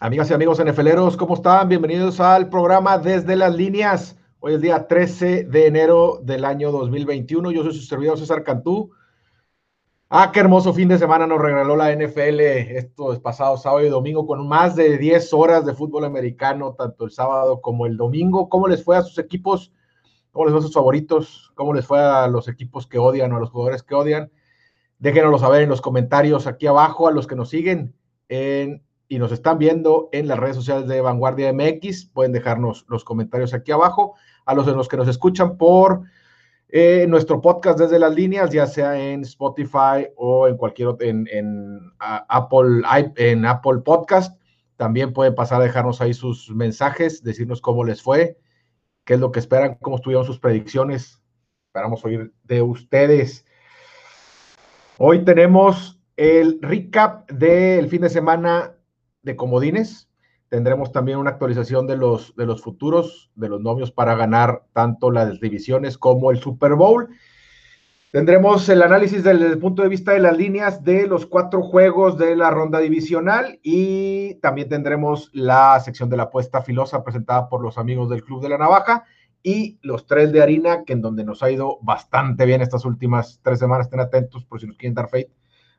Amigas y amigos NFLeros, ¿cómo están? Bienvenidos al programa Desde las Líneas. Hoy es día 13 de enero del año 2021. Yo soy su servidor César Cantú. Ah, qué hermoso fin de semana nos regaló la NFL estos pasados sábado y domingo con más de 10 horas de fútbol americano, tanto el sábado como el domingo. ¿Cómo les fue a sus equipos? ¿Cómo les fue a sus favoritos? ¿Cómo les fue a los equipos que odian o a los jugadores que odian? Déjenoslo saber en los comentarios aquí abajo a los que nos siguen en y nos están viendo en las redes sociales de Vanguardia MX, pueden dejarnos los comentarios aquí abajo. A los de los que nos escuchan por eh, nuestro podcast desde las líneas, ya sea en Spotify o en cualquier otro, en, Apple, en Apple Podcast, también pueden pasar a dejarnos ahí sus mensajes, decirnos cómo les fue, qué es lo que esperan, cómo estuvieron sus predicciones. Esperamos oír de ustedes. Hoy tenemos el recap del fin de semana de comodines. Tendremos también una actualización de los, de los futuros, de los novios para ganar tanto las divisiones como el Super Bowl. Tendremos el análisis desde el punto de vista de las líneas de los cuatro juegos de la ronda divisional y también tendremos la sección de la apuesta filosa presentada por los amigos del Club de la Navaja y los tres de harina, que en donde nos ha ido bastante bien estas últimas tres semanas. Estén atentos por si nos quieren dar fate.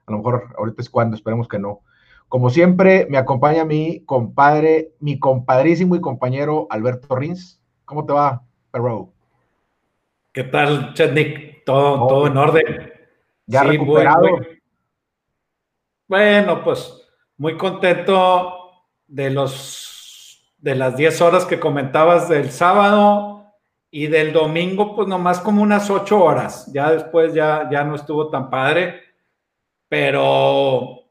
A lo mejor ahorita es cuando, esperemos que no. Como siempre, me acompaña mi compadre, mi compadrísimo y compañero Alberto Rins. ¿Cómo te va, perro? ¿Qué tal, Chetnik? Todo, todo en orden. Ya recuperado. Bueno, pues muy contento de los de las 10 horas que comentabas del sábado y del domingo, pues nomás como unas 8 horas. Ya después ya, ya no estuvo tan padre, pero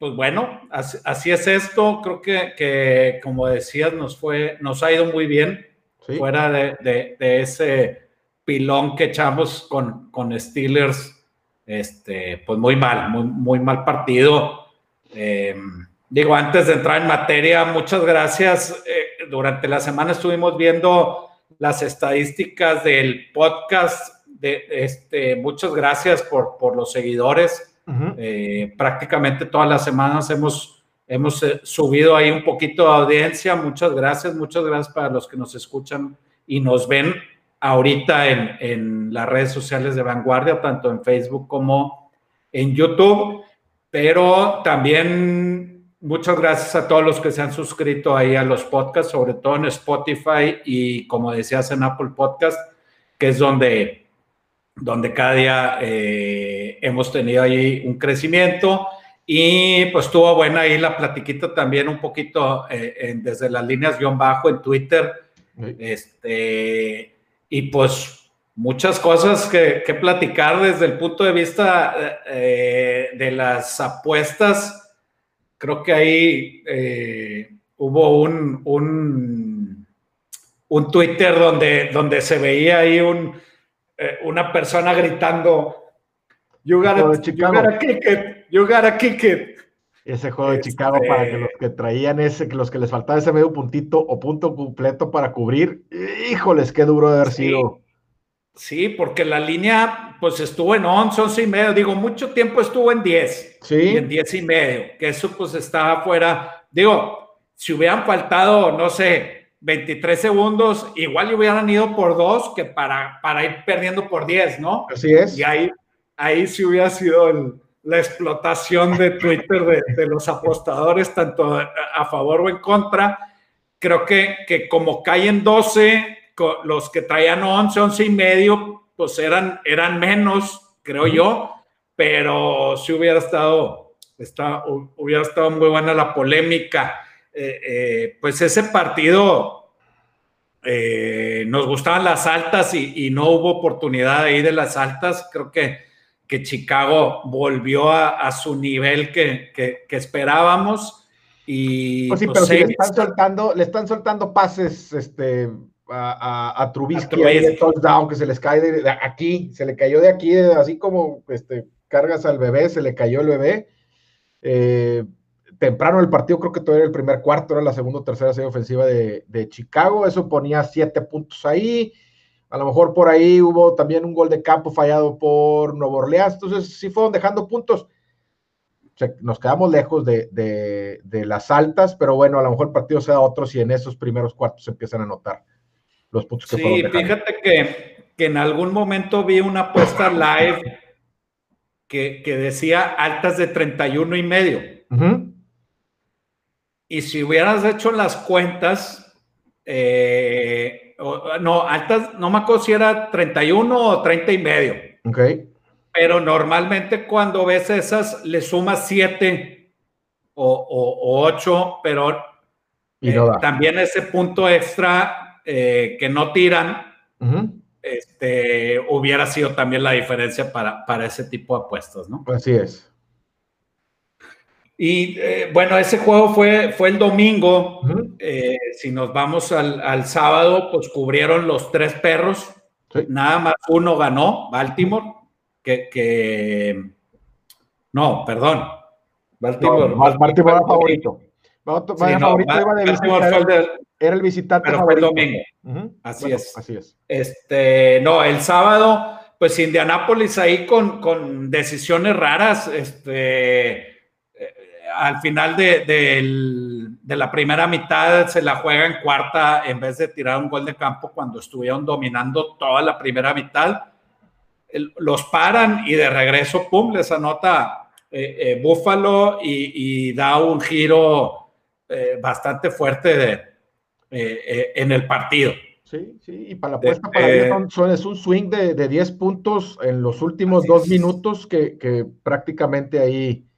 pues bueno, así, es esto. Creo que, como decías, nos fue, nos ha ido muy bien fuera de, ese pilón que echamos con, con Steelers. Este, pues muy mal, muy, muy mal partido. Eh, digo, antes de entrar en materia, muchas gracias. Eh, durante la semana estuvimos viendo las estadísticas del podcast. De, este, muchas gracias por, por los seguidores. Eh, prácticamente todas las semanas hemos, hemos eh, subido ahí un poquito de audiencia. Muchas gracias, muchas gracias para los que nos escuchan y nos ven ahorita en, en las redes sociales de Vanguardia, tanto en Facebook como en YouTube. Pero también muchas gracias a todos los que se han suscrito ahí a los podcasts, sobre todo en Spotify y como decías en Apple Podcast, que es donde donde cada día eh, hemos tenido ahí un crecimiento y pues estuvo buena ahí la platiquita también un poquito eh, desde las líneas guion bajo en Twitter. Este, y pues muchas cosas que, platicar desde el punto de vista eh, de las apuestas. Creo que ahí hubo un, un, un Twitter donde, donde se veía ahí un eh, una persona gritando, you gotta, kick it, you gotta kick it. Ese juego de Chicago para que los que traían ese, que los que les faltaba ese medio puntito o punto completo para cubrir, híjoles, qué duro de haber sido. Sí, porque la línea pues estuvo en 11, 11 y medio, digo, mucho tiempo estuvo en 10. Sí. en 10 y medio, que eso pues estaba fuera, digo, si hubieran faltado, no sé, 23 segundos, igual hubieran ido por dos que para, para ir perdiendo por 10, ¿no? Así es. Y ahí, ahí sí hubiera sido la explotación de Twitter de, los apostadores, tanto a, favor o en contra. Creo que, que como caen 12, los que traían 11, 11 y medio, pues eran, eran menos, creo yo, pero sí hubiera estado, está, hubiera estado muy buena la polémica. Eh, eh, pues ese partido eh, nos gustaban las altas y, no hubo oportunidad ahí de las altas. Creo que, que Chicago volvió a, su nivel que, esperábamos. Y, pues sí, pero si le están soltando, le están soltando pases este, a, a, Trubisky, touchdown que se les cae de, aquí, se le cayó de aquí, así como este, cargas al bebé, se le cayó el bebé. Eh, temprano el partido, creo que todavía era el primer cuarto, era la segunda o tercera serie ofensiva de, Chicago, eso ponía siete puntos ahí, a lo mejor por ahí hubo también un gol de campo fallado por Nuevo Orleans, entonces sí fueron dejando puntos. nos quedamos lejos de, las altas, pero bueno, a lo mejor el partido sea otro si en esos primeros cuartos se empiezan a notar los puntos que Sí, fíjate que, que, en algún momento vi una apuesta live que, decía altas de 31 y medio. Y si hubieras hecho las cuentas, eh, no, altas, no me acuerdo si era 31 o 30 y medio. Ok. Pero normalmente cuando ves esas, le sumas 7 o, 8, pero y eh, también ese punto extra eh, que no tiran, este, hubiera sido también la diferencia para, para ese tipo de apuestas, ¿no? Así es. Y eh, bueno, ese juego fue, fue el domingo. Eh, si nos vamos al, sábado, pues cubrieron los tres perros. Nada más uno ganó, Baltimore, que, no, perdón. Baltimore, Baltimore era favorito. era el visitante pero Fue el domingo. Así es. Así es. Este, no, el sábado, pues Indianápolis ahí con, con decisiones raras, este al final de, la primera mitad se la juega en cuarta en vez de tirar un gol de campo cuando estuvieron dominando toda la primera mitad. los paran y de regreso, pum, les anota eh, eh, Búfalo y, da un giro eh, bastante fuerte en el partido. Sí, sí, y para la apuesta para es un swing de, 10 puntos en los últimos dos minutos que, que prácticamente ahí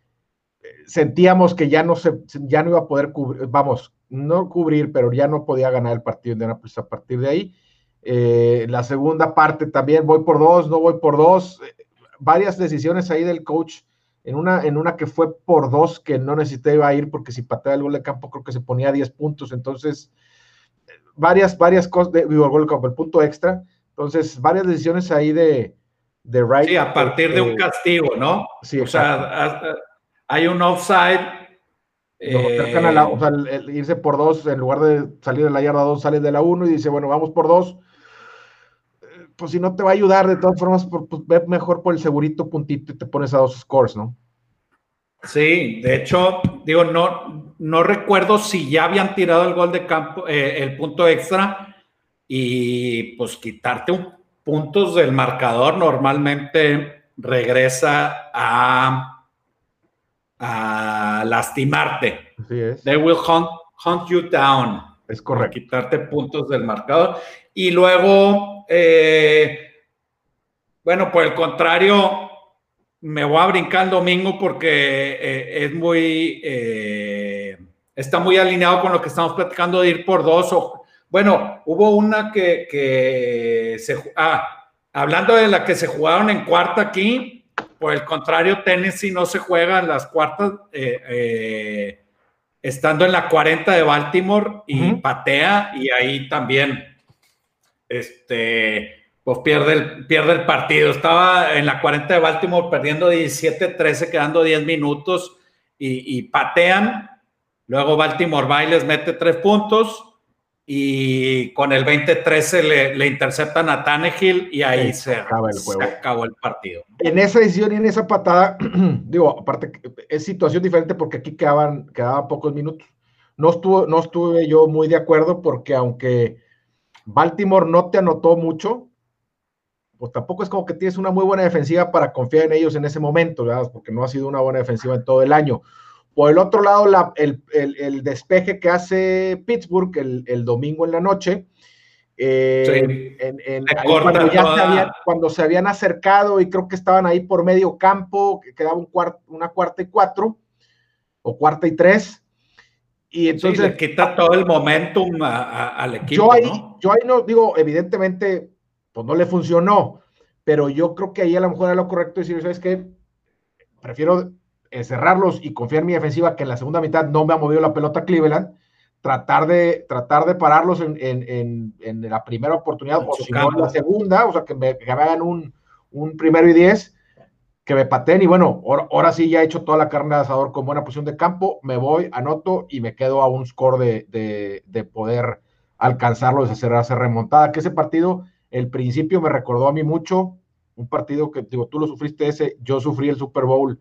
sentíamos que ya no, se, ya no iba a poder cubrir, vamos, no cubrir, pero ya no podía ganar el partido de Nápoles a partir de ahí. Eh, la segunda parte también, voy por dos, no voy por dos. varias decisiones ahí del coach. En una, en una que fue por dos, que no necesitaba ir porque si pateaba el gol de campo, creo que se ponía a 10 puntos. Entonces, varias, varias cosas, de, digo, el gol de campo, el punto extra. Entonces, varias decisiones ahí de, de right. Sí, a partir de un castigo, ¿no? Sí, o sea, hay un offside. o sea, irse por dos, en lugar de salir de la yarda dos, sales de la uno y dice, bueno, vamos por dos. Eh, pues si no te va a ayudar, de todas formas, pues, ve mejor por el segurito puntito y te pones a dos scores, ¿no? Sí, de hecho, digo, no, no recuerdo si ya habían tirado el gol de campo, eh, el punto extra, y pues quitarte un, puntos del marcador normalmente regresa a a lastimarte. Así es. They will hunt, hunt you down. Es correcto. quitarte puntos del marcador. Y luego, eh, bueno, por el contrario, me voy a brincar el domingo porque eh, es muy, eh, está muy alineado con lo que estamos platicando de ir por dos. O, bueno, hubo una que, que se, ah, hablando de la que se jugaron en cuarta aquí, por el contrario, Tennessee no se juega en las cuartas, eh, eh, estando en la 40 de Baltimore y patea, y ahí también este, pues pierde el, pierde el partido. Estaba en la 40 de Baltimore perdiendo 17-13, quedando 10 minutos, y, y, patean. Luego Baltimore va y les mete 3 puntos y con el 20-13 le, le, interceptan a Tannehill y ahí se, acaba el juego. se acabó el partido. En esa decisión y en esa patada, digo, aparte, es situación diferente porque aquí quedaban, quedaban pocos minutos. No, estuvo, no estuve yo muy de acuerdo porque aunque Baltimore no te anotó mucho, pues tampoco es como que tienes una muy buena defensiva para confiar en ellos en ese momento, ¿verdad? Porque no ha sido una buena defensiva en todo el año. Por el otro lado, el, despeje que hace Pittsburgh el, domingo en la noche, eh, cuando, se habían, acercado y creo que estaban ahí por medio campo, que quedaba un una cuarta y cuatro, o cuarta y tres. Y entonces. quita todo el momentum al equipo. Yo ahí, ¿no? yo ahí no digo, evidentemente, pues no le funcionó, pero yo creo que ahí a lo mejor era lo correcto decir, ¿sabes qué? Prefiero encerrarlos y confiar en mi defensiva, que en la segunda mitad no me ha movido la pelota Cleveland, tratar de, tratar de pararlos en, en, en, la primera oportunidad, o si no en la segunda, o sea, que me, que hagan un, un, primero y diez, que me pateen, y bueno, ahora, sí ya he hecho toda la carne de asador con buena posición de campo, me voy, anoto y me quedo a un score de, de, de poder alcanzarlo, de hacer, hacer remontada, que ese partido, el principio me recordó a mí mucho, un partido que, digo, tú lo sufriste ese, yo sufrí el Super Bowl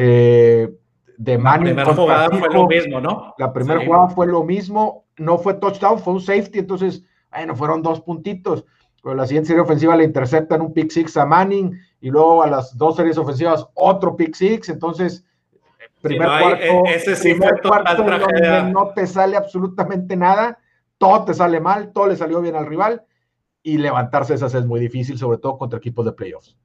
eh, de Manning. La primera jugada fue lo mismo, ¿no? La primera jugada fue lo mismo, no fue touchdown, fue un safety, entonces, bueno, fueron dos puntitos. Pero la siguiente serie ofensiva le interceptan un pick six a Manning y luego a las dos series ofensivas otro pick six, entonces primer cuarto, e, ese sí primer cuarto no te sale absolutamente nada, todo te sale mal, todo le salió bien al rival y levantarse esas es muy difícil, sobre todo contra equipos de playoffs.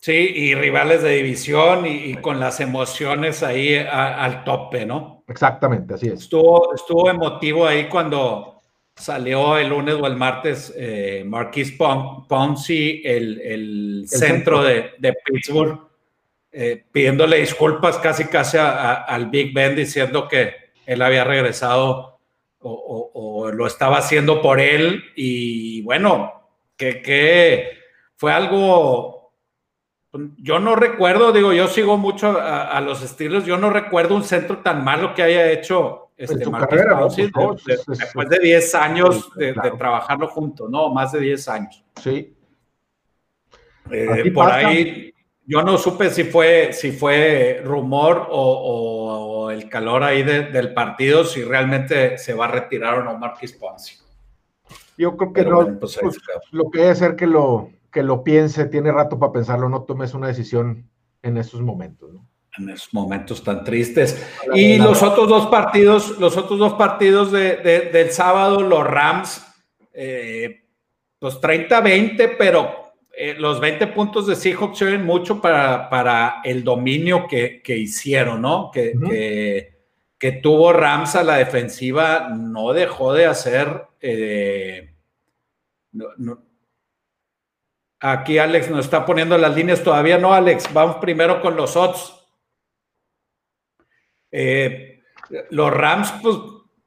Sí, y rivales de división y, con las emociones ahí al tope, ¿no? Exactamente, así es. Estuvo, estuvo emotivo ahí cuando salió el lunes o el martes eh, Marquis Ponzi, el, centro, De, Pittsburgh, eh, pidiéndole disculpas casi casi al Big Ben diciendo que él había regresado o, lo estaba haciendo por él y bueno, que, que fue algo yo no recuerdo, digo, yo sigo mucho a, los estilos, yo no recuerdo un centro tan malo que haya hecho este Marqués después de 10 años de, trabajarlo juntos, ¿no? Más de 10 años. Sí. Eh, por ahí, yo no supe si fue, si fue rumor o, el calor ahí del partido, si realmente se va a retirar o no Marquis Ponce. Yo creo que no. Pues, pues, lo que debe ser que lo, que lo piense, tiene rato para pensarlo, no tomes una decisión en esos momentos, ¿no? En esos momentos tan tristes. Y los otros dos partidos, los otros dos partidos del sábado, los Rams, eh, pues 30-20, pero eh, los 20 puntos de Seahawks sirven mucho para, para el dominio que, hicieron, ¿no? Que, que, tuvo Rams a la defensiva, no dejó de hacer. Eh, Aquí Alex nos está poniendo las líneas todavía. No, Alex, vamos primero con los odds. Eh, los Rams, pues,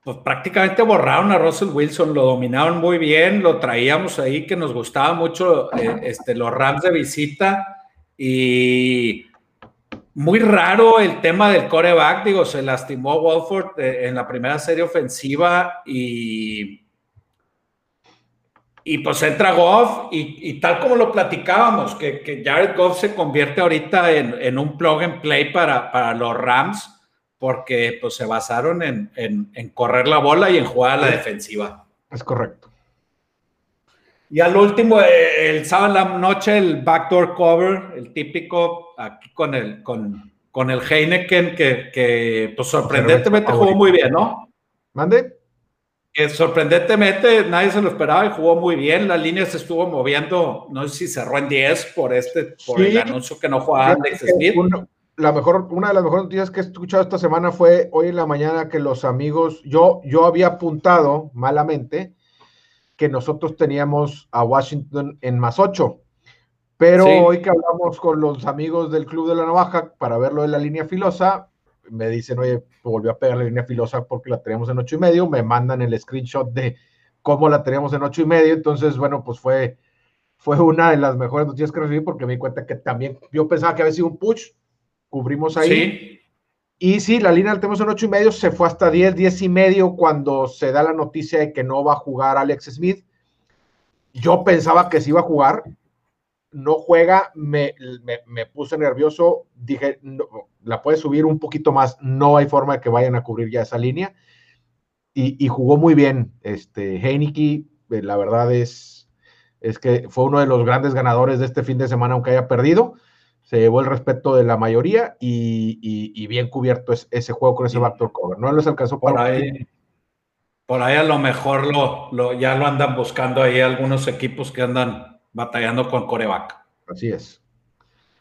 pues, prácticamente borraron a Russell Wilson, lo dominaron muy bien, lo traíamos ahí que nos gustaba mucho eh, este, los Rams de visita y muy raro el tema del coreback, digo, se lastimó Wolford eh, en la primera serie ofensiva y y pues entra Goff y, tal como lo platicábamos, que, Jared Goff se convierte ahorita en, un plug and play para, para, los Rams, porque pues se basaron en, correr la bola y en jugar a la defensiva. Es correcto. Y al último, eh, el sábado en la noche, el backdoor cover, el típico, aquí con el, con, con el Heineken, que, que pues sorprendentemente jugó muy bien, ¿no? ¿Mande? Que sorprendentemente nadie se lo esperaba y jugó muy bien. La línea se estuvo moviendo, no sé si cerró en 10 por este, por el anuncio que no jugaba Alex Smith. la mejor, una de las mejores noticias que he escuchado esta semana fue hoy en la mañana que los amigos, yo, yo había apuntado malamente que nosotros teníamos a Washington en más 8. Pero hoy que hablamos con los amigos del Club de la Navaja para verlo de la línea filosa, me dicen, oye, volvió a pegar la línea filosa porque la teníamos en ocho y medio, me mandan el screenshot de cómo la teníamos en ocho y medio, entonces, bueno, pues fue, fue una de las mejores noticias que recibí porque me di cuenta que también, yo pensaba que había sido un push, cubrimos ahí. Y sí, la línea la tenemos en ocho y medio, se fue hasta 10, 10 y medio cuando se da la noticia de que no va a jugar Alex Smith. Yo pensaba que sí iba a jugar, no juega, me, me, puse nervioso, dije, la puede subir un poquito más, no hay forma de que vayan a cubrir ya esa línea. Y, jugó muy bien. Este, Heineke, eh, la verdad es, es que fue uno de los grandes ganadores de este fin de semana, aunque haya perdido. Se llevó el respeto de la mayoría y, bien cubierto es, ese juego con ese backdoor cover. No les alcanzó por ahí. Por ahí a lo mejor lo, ya lo andan buscando ahí algunos equipos que andan batallando con coreback. Así es.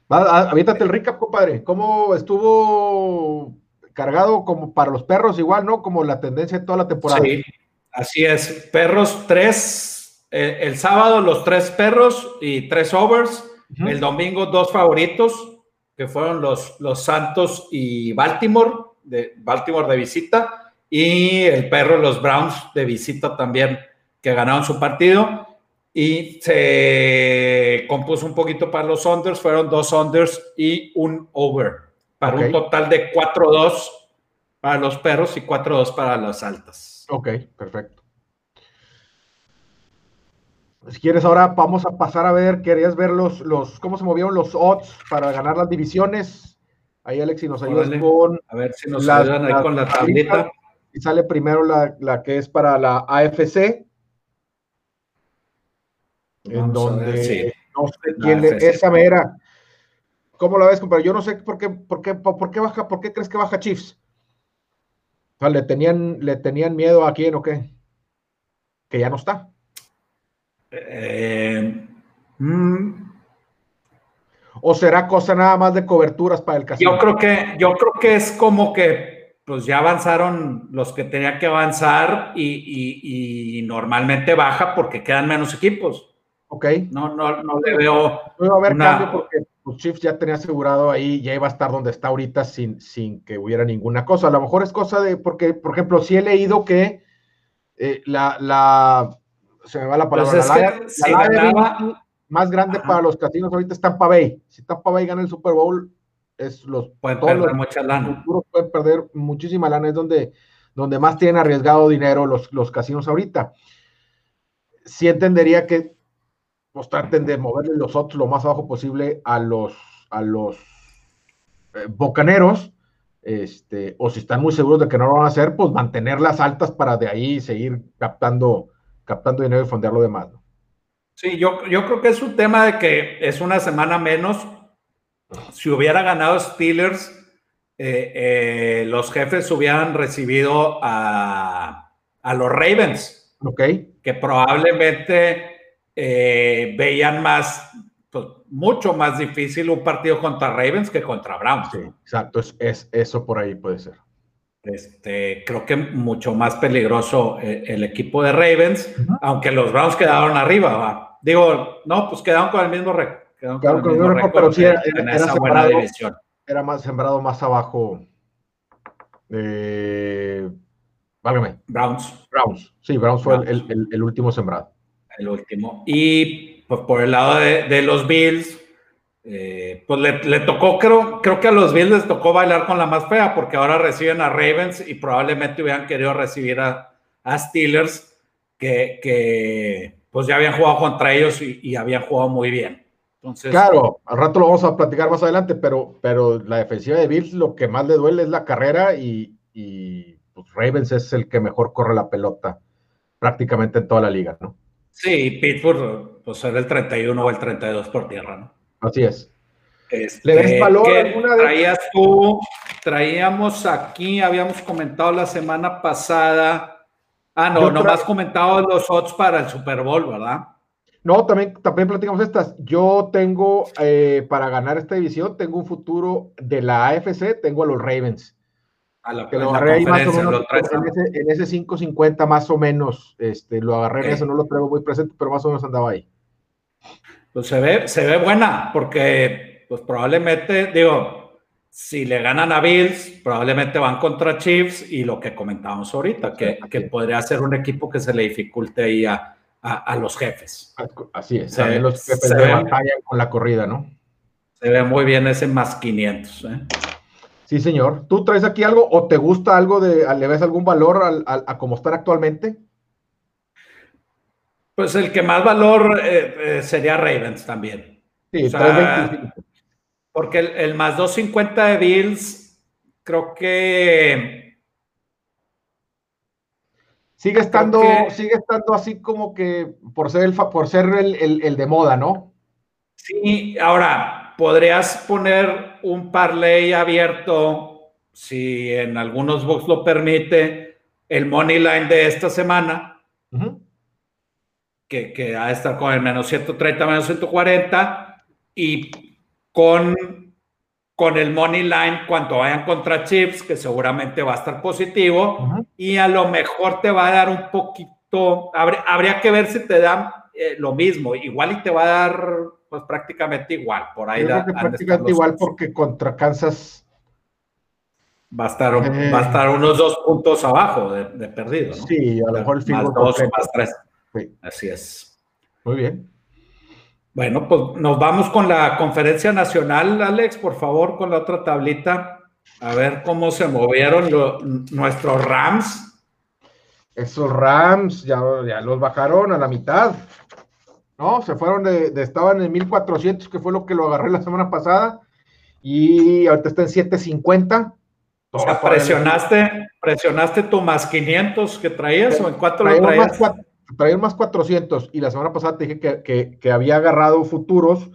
Avítate el recap, compadre. ¿Cómo estuvo cargado como para los perros igual, ¿no? Como la tendencia de toda la temporada. Sí, así es. Perros tres, eh, el sábado los tres perros y tres overs. El domingo dos favoritos, que fueron los, los Santos y Baltimore, de Baltimore de visita. Y el perro, los Browns de visita también, que ganaron su partido y se compuso un poquito para los unders, fueron dos unders y un over, para un total de 4-2 para los perros y 4-2 para las altas. Ok, perfecto. Si quieres, ahora vamos a pasar a ver, querías ver los, los cómo se movieron los odds para ganar las divisiones. Ahí, Alex, si nos ayudas con. A ver si nos ayudan ahí con la tablita. Y sale primero la, que es para la AFC. En donde no sé quién es esa mera. ¿Cómo la ves, compadre? Yo no sé por qué, por qué, por qué baja, por qué crees que baja Chiefs. O sea, le tenían, le tenían miedo a quién o qué. Que ya no está. Eh, mm, ¿O será cosa nada más de coberturas para el casino? Yo creo que, yo creo que es como que pues ya avanzaron los que tenían que avanzar y, normalmente baja porque quedan menos equipos. Ok. No, no, no le veo. No a haber cambio porque los Chiefs ya tenía asegurado ahí, ya iba a estar donde está ahorita sin, sin que hubiera ninguna cosa. A lo mejor es cosa de, porque, por ejemplo, sí he leído que eh, la, la, se me va la palabra, pues la, más grande para los casinos ahorita es Tampa Bay. Si Tampa Bay gana el Super Bowl, es los pueden perder mucha lana. pueden perder muchísima lana, es donde, donde más tienen arriesgado dinero los, los casinos ahorita. Sí entendería que pues traten de moverle los otros lo más abajo posible a los a los eh, bocaneros, este, o si están muy seguros de que no lo van a hacer, pues mantenerlas altas para de ahí seguir captando, captando dinero y fondear lo demás. Sí, yo, yo creo que es un tema de que es una semana menos. Si hubiera ganado Steelers, eh, eh, los jefes hubieran recibido a, los Ravens. Ok. Que probablemente eh, veían más, pues, mucho más difícil un partido contra Ravens que contra Browns. Sí, exacto. Es, eso por ahí puede ser. Este, creo que mucho más peligroso el, equipo de Ravens, aunque los Browns quedaron arriba, ¿va? Digo, no, pues quedaron con el mismo récord. Quedaron con el mismo récord, pero sí era, esa buena división. Era más sembrado más abajo. Eh, válgame. Browns. Browns. Sí, Browns fue El, el, último sembrado. El último. Y pues, por el lado de, los Bills, eh, pues le, tocó, creo, creo que a los Bills les tocó bailar con la más fea, porque ahora reciben a Ravens y probablemente hubieran querido recibir a, a Steelers, que, que pues ya habían jugado contra ellos y, habían jugado muy bien. Entonces, claro, al rato lo vamos a platicar más adelante, pero, pero la defensiva de Bills lo que más le duele es la carrera y, pues Ravens es el que mejor corre la pelota prácticamente en toda la liga, ¿no? Sí, Pittsburgh, pues era el 31 o el 32 por tierra, ¿no? Así es. Este, ¿Le des valor alguna de Traías tú, traíamos aquí, habíamos comentado la semana pasada Ah, no, no has comentado los odds para el Super Bowl, ¿verdad? No, también, también platicamos estas. Yo tengo, eh, para ganar esta división, tengo un futuro de la AFC, tengo a los Ravens. A lo que lo agarré ahí más o menos en ese, 5.50 más o menos. Este, lo agarré en eso, no lo traigo muy presente, pero más o menos andaba ahí. Pues se ve, se ve buena, porque pues probablemente, digo, si le ganan a Bills, probablemente van contra Chiefs y lo que comentábamos ahorita, que, que podría ser un equipo que se le dificulte ahí a, a, los jefes. Así es, se, los jefes de batalla con la corrida, ¿no? Se ve muy bien ese más 500. ¿eh? Sí, señor. ¿Tú traes aquí algo o te gusta algo de, le ves algún valor al, a cómo están actualmente? Pues el que más valor eh, eh, sería Ravens también. Sí, o sea, porque el, más 250 de Bills, creo que. Sigue estando, sigue estando así como que por ser el por ser el, de moda, ¿no? Sí, ahora podrías poner un parlay abierto, si en algunos box lo permite, el money line de esta semana, que, que ha de estar con el menos 130, menos 140, y con, con el money line cuando vayan contra Chips, que seguramente va a estar positivo, y a lo mejor te va a dar un poquito, habría, que ver si te dan eh, lo mismo, igual y te va a dar pues prácticamente igual, por ahí. prácticamente igual porque contra Kansas va a estar, va a estar unos dos puntos abajo de, perdido. Sí, a lo mejor el Más dos, más tres. Así es. Muy bien. Bueno, pues nos vamos con la conferencia nacional, Alex, por favor, con la otra tablita. A ver cómo se movieron nuestros Rams. Esos Rams ya, ya, los bajaron a la mitad. ¿No? Se fueron de, estaban en 1400, que fue lo que lo agarré la semana pasada, y ahorita está en 750. O sea, presionaste, presionaste tu más 500 que traías o en cuánto lo traías? traía más 400 y la semana pasada te dije que, había agarrado futuros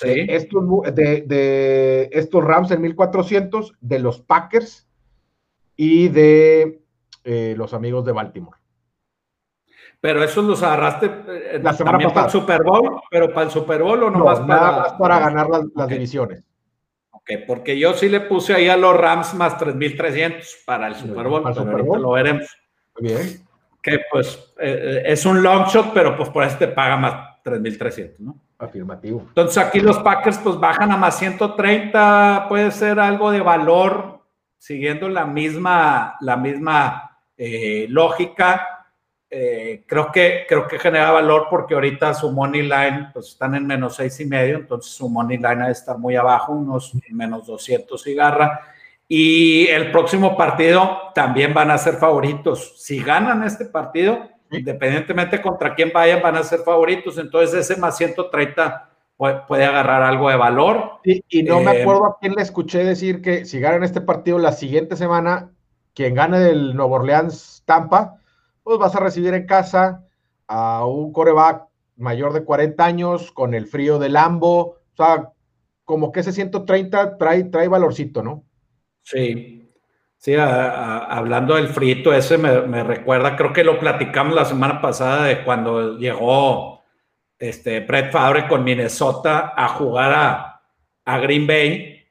de, estos, de, estos Rams en 1400, de los Packers y de eh, los amigos de Baltimore. Pero esos los agarraste eh, la semana pasada. para el Super Bowl, pero para el Super Bowl o nomás no, para, nada más para ganar las, divisiones. Ok, porque yo sí le puse ahí a los Rams más 3300 para el Super Bowl, pero ahorita lo veremos. Muy bien que pues eh, es un long shot, pero pues por eso te paga más 3.300, ¿no? Afirmativo. Entonces aquí los Packers pues bajan a más 130, puede ser algo de valor, siguiendo la misma, la misma eh, lógica. Eh, creo, que, creo que genera valor porque ahorita su money line pues están en menos seis y medio, entonces su money line debe estar muy abajo, unos menos 200 y garra y el próximo partido también van a ser favoritos. Si ganan este partido, independientemente contra quién vayan, van a ser favoritos. Entonces ese más 130 puede, agarrar algo de valor. y no me eh, acuerdo a quién le escuché decir que si ganan este partido la siguiente semana, quien gane del Nuevo Orleans Tampa, pues vas a recibir en casa a un coreback mayor de 40 años con el frío del Lambo. O sea, como que ese 130 trae, trae valorcito, ¿no? Sí, sí, hablando del frito, ese me, recuerda, creo que lo platicamos la semana pasada de cuando llegó este Brett Favre con Minnesota a jugar a, Green Bay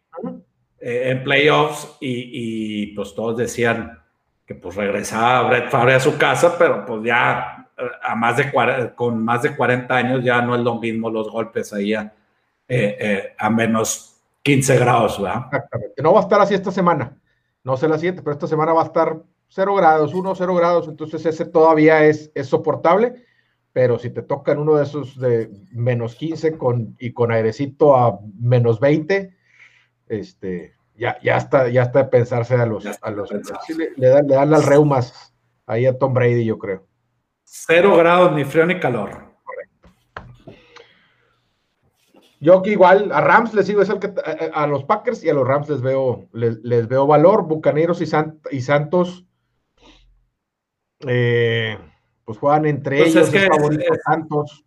eh, en playoffs y, pues todos decían que pues regresaba Brett Favre a su casa, pero pues ya eh, a más de con más de 40 años ya no es lo mismo los golpes ahí a, eh, a menos 15 grados, ¿verdad? Exactamente. No va a estar así esta semana. No sé la siguiente, pero esta semana va a estar 0 grados, 1, 0 grados. Entonces ese todavía es, es soportable. Pero si te tocan uno de esos de menos 15 con, y con airecito a menos 20, este, ya, ya, está, ya está de pensarse a los. A los le, dan, le dan las reumas ahí a Tom Brady, yo creo. Cero grados, ni frío ni calor. Yo que igual a Rams les sigo, es el que a, los Packers y a los Rams les veo, les, veo valor. Bucaneros y, y Santos, eh, pues juegan entre pues ellos, es favoritos Santos.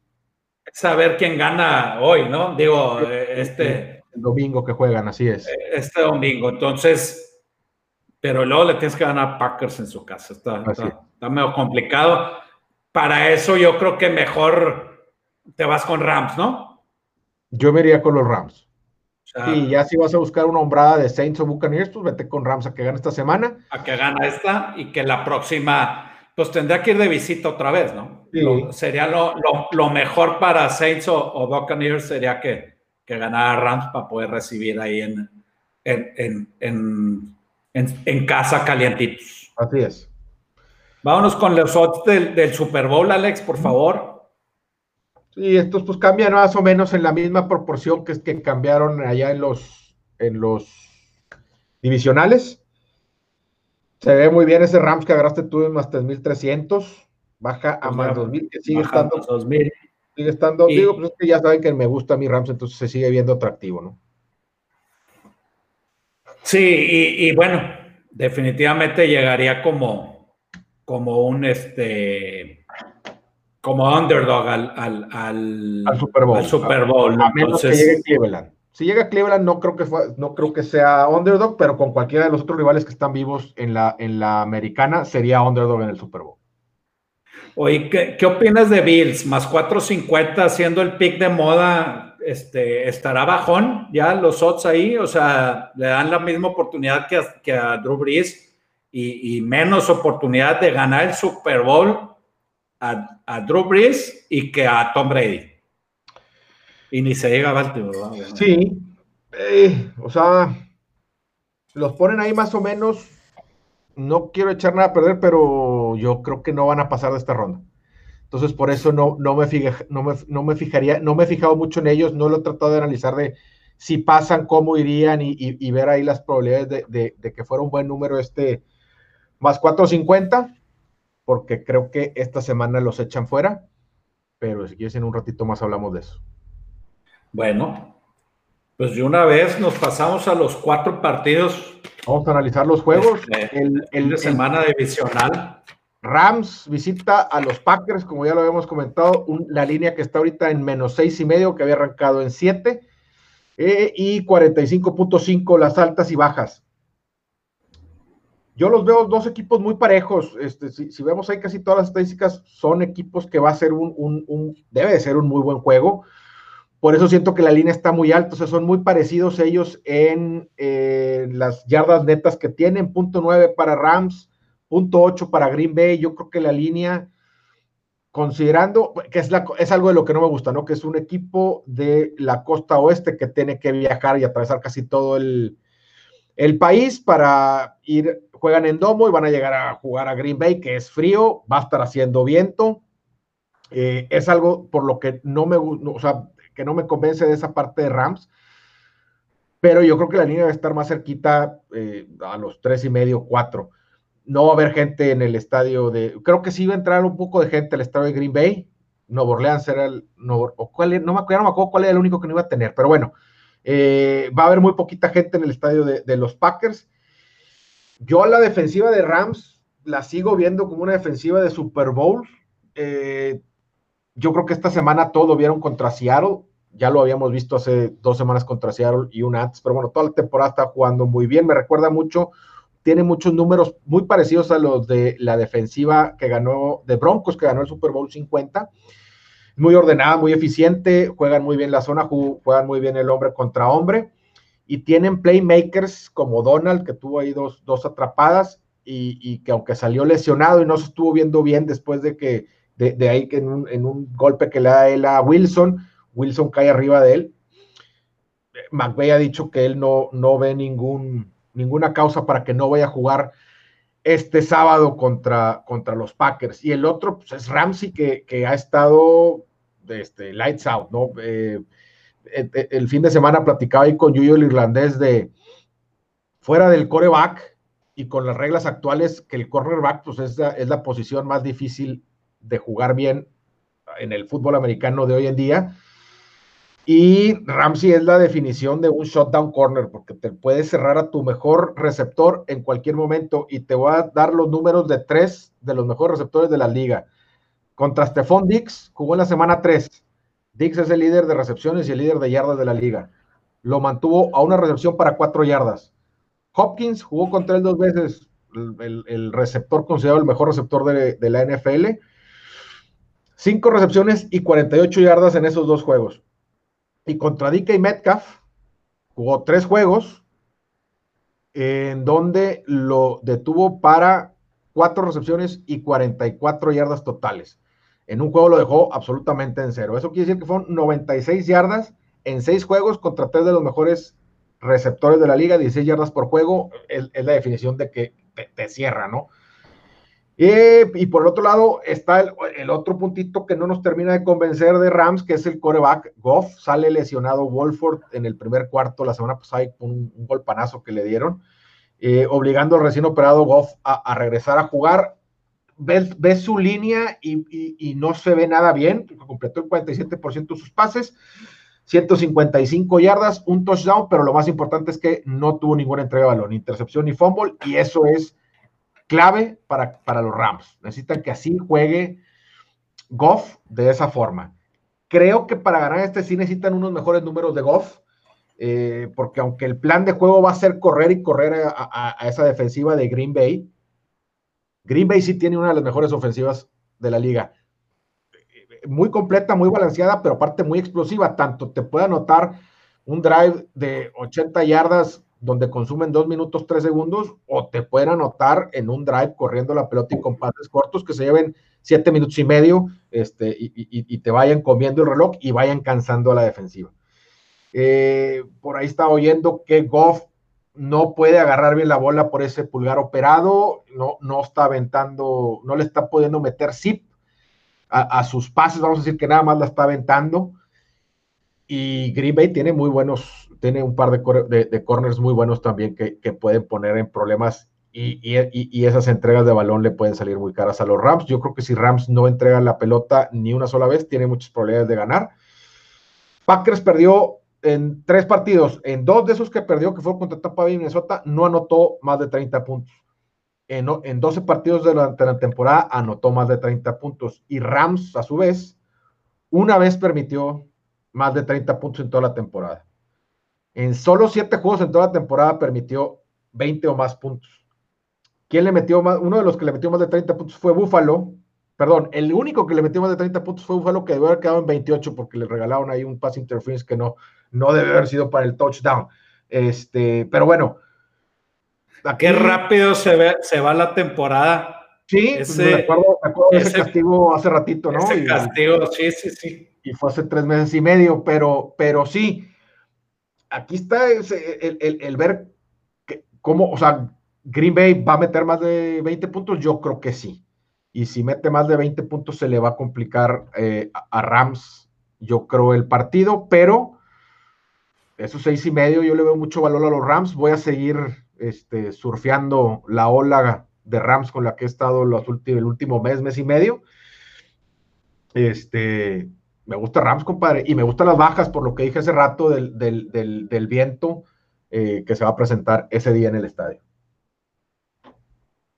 Saber quién gana hoy, ¿no? Digo, eh, este. El domingo que juegan, así es. Este domingo, entonces, pero luego le tienes que ganar a Packers en su casa. Está, está, está medio complicado. Para eso yo creo que mejor te vas con Rams, ¿no? Yo me iría con los Rams. y ya si vas a buscar una hombrada de Saints o Buccaneers, pues vete con Rams a que gane esta semana. A que gane esta y que la próxima, pues tendrá que ir de visita otra vez, ¿no? sería lo, lo, mejor para Saints o, Buccaneers sería que, que ganara Rams para poder recibir ahí en, en, en, en casa calientitos. Así es. Vámonos con los odds del, del Super Bowl, Alex, por favor. Y estos pues cambian más o menos en la misma proporción que, que cambiaron allá en los, en los divisionales. Se ve muy bien ese Rams que agarraste tú en más 3.300. Baja a más 2.000, que sigue estando. 2000. Sigue estando. digo, pues es que ya saben que me gusta mi Rams, entonces se sigue viendo atractivo, ¿no? Sí, y, y bueno, definitivamente llegaría como, como un este como underdog al, al, al, Super Bowl. Super Bowl. A, menos que llegue Cleveland. Si llega Cleveland, no creo que no creo que sea underdog, pero con cualquiera de los otros rivales que están vivos en la, en la americana, sería underdog en el Super Bowl. Oye, ¿qué, opinas de Bills? Más 450 siendo el pick de moda, este, ¿estará bajón ya los odds ahí? O sea, le dan la misma oportunidad que a, Drew Brees y, menos oportunidad de ganar el Super Bowl a, Drew Brees y que a Tom Brady. Y ni se llega a Baltimore. Sí, o sea, los ponen ahí más o menos. No quiero echar nada a perder, pero yo creo que no van a pasar de esta ronda. Entonces, por eso no, no, me, no, me, no me fijaría, no me he fijado mucho en ellos, no lo he tratado de analizar de si pasan, cómo irían y, ver ahí las probabilidades de, de, que fuera un buen número este más 450 porque creo que esta semana los echan fuera, pero si quieres en un ratito más hablamos de eso. Bueno, Pues de una vez nos pasamos a los cuatro partidos. Vamos a analizar los juegos. Este, el, el, de semana divisional. Rams visita a los Packers, como ya lo habíamos comentado, la línea que está ahorita en menos seis y medio, que había arrancado en siete, eh, y 45.5 las altas y bajas. Yo los veo dos equipos muy parejos. Este, si, vemos ahí casi todas las estadísticas, son equipos que va a ser un, un, debe de ser un muy buen juego. Por eso siento que la línea está muy alta, o sea, son muy parecidos ellos en eh, las yardas netas que tienen, punto nueve para Rams, punto ocho para Green Bay. Yo creo que la línea, considerando que es, la, es algo de lo que no me gusta, ¿no? Que es un equipo de la costa oeste que tiene que viajar y atravesar casi todo el, el país para ir, juegan en domo y van a llegar a jugar a Green Bay, que es frío, va a estar haciendo viento. Eh, es algo por lo que no me gusta, o sea, que no me convence de esa parte de Rams. Pero yo creo que la línea debe estar más cerquita eh, a los tres y medio, cuatro. No va a haber gente en el estadio de. Creo que sí iba a entrar un poco de gente al estadio de Green Bay. Nuevo Orleans era el. No, cuál, no, me acuerdo, no me acuerdo cuál era el único que no iba a tener. Pero bueno, eh, va a haber muy poquita gente en el estadio de, los Packers. Yo la defensiva de Rams la sigo viendo como una defensiva de Super Bowl. Eh, yo creo que esta semana todo vieron contra Seattle ya lo habíamos visto hace dos semanas contra Seattle y una antes, pero bueno, toda la temporada está jugando muy bien, me recuerda mucho, tiene muchos números muy parecidos a los de la defensiva que ganó, de Broncos, que ganó el Super Bowl 50, muy ordenada, muy eficiente, juegan muy bien la zona, juegan muy bien el hombre contra hombre, y tienen playmakers como Donald, que tuvo ahí dos, dos atrapadas, y, que aunque salió lesionado y no se estuvo viendo bien después de que, de, ahí que en un golpe que le da él a Wilson, Wilson cae arriba de él. McVeigh ha dicho que él no, no ve ningún, ninguna causa para que no vaya a jugar este sábado contra, contra los Packers. Y el otro pues, es Ramsey, que, ha estado este, lights out, ¿no? Eh, el, fin de semana platicaba ahí con Yuyo el irlandés de fuera del coreback y con las reglas actuales, que el cornerback pues, es, la, es la posición más difícil de jugar bien en el fútbol americano de hoy en día y Ramsey es la definición de un shutdown corner, porque te puedes cerrar a tu mejor receptor en cualquier momento y te voy a dar los números de tres de los mejores receptores de la liga. Contra Stephon Dix, jugó en la semana 3. Dix es el líder de recepciones y el líder de yardas de la liga. Lo mantuvo a una recepción para cuatro yardas. Hopkins jugó contra él dos veces, el, receptor considerado el mejor receptor de, de la NFL. Cinco recepciones y 48 yardas en esos dos juegos. Y contra y Metcalf jugó tres juegos en donde lo detuvo para cuatro recepciones y 44 yardas totales. En un juego lo dejó absolutamente en cero. Eso quiere decir que fueron 96 yardas en seis juegos contra tres de los mejores receptores de la liga, 16 yardas por juego, es, la definición de que te cierra, ¿no? Y por el otro lado está el, otro puntito que no nos termina de convencer de Rams, que es el coreback Goff. Sale lesionado Wolford en el primer cuarto la semana pasada con un, golpanazo que le dieron, eh, obligando al recién operado Goff a, regresar a jugar. Ves, su línea y, no se ve nada bien. Completó el 47% de sus pases. 155 yardas, un touchdown, pero lo más importante es que no tuvo ninguna entrega de balón, intercepción ni fumble, y eso es clave para, para los Rams. Necesitan que así juegue Goff de esa forma. Creo que para ganar este sí necesitan unos mejores números de Goff, eh, porque aunque el plan de juego va a ser correr y correr a, esa defensiva de Green Bay, Green Bay sí tiene una de las mejores ofensivas de la liga. Muy completa, muy balanceada, pero aparte muy explosiva. Tanto te puede anotar un drive de 80 yardas donde consumen dos minutos, tres segundos, o te pueden anotar en un drive corriendo la pelota y con pases cortos que se lleven siete minutos y medio este, y, te vayan comiendo el reloj y vayan cansando a la defensiva. Eh, por ahí está oyendo que Goff no puede agarrar bien la bola por ese pulgar operado, no, no está aventando, no le está pudiendo meter zip a, a sus pases, vamos a decir que nada más la está aventando. Y Green Bay tiene muy buenos tiene un par de, corners muy buenos también que, pueden poner en problemas y, esas entregas de balón le pueden salir muy caras a los Rams. Yo creo que si Rams no entrega la pelota ni una sola vez, tiene muchos problemas de ganar. Packers perdió en tres partidos, en dos de esos que perdió, que fue contra Tampa Bay y Minnesota, no anotó más de 30 puntos. En, en 12 partidos de la, la temporada anotó más de 30 puntos. Y Rams, a su vez, una vez permitió más de 30 puntos en toda la temporada. En solo 7 juegos en toda la temporada permitió 20 o más puntos. ¿Quién le metió más? Uno de los que le metió más de 30 puntos fue Buffalo. Perdón, el único que le metió más de 30 puntos fue Buffalo, que debe haber quedado en 28 porque le regalaron ahí un pass interference que no, no debe haber sido para el touchdown. Este, pero bueno. Qué rápido se, ve, se va la temporada. Sí, ese, me acuerdo, de ese, castigo hace ratito, ¿no? Ese castigo, sí, sí, sí. Y fue hace tres meses y medio, pero, pero sí, aquí está el, ver que, cómo, o sea, Green Bay va a meter más de 20 puntos, yo creo que sí. Y si mete más de 20 puntos, se le va a complicar eh, a Rams, yo creo, el partido, pero esos seis y medio, yo le veo mucho valor a los Rams. Voy a seguir este, surfeando la ola de Rams con la que he estado los últimos, el último mes, mes y medio. Este, me gusta Rams, compadre, y me gustan las bajas, por lo que dije hace rato del, del, viento eh, que se va a presentar ese día en el estadio.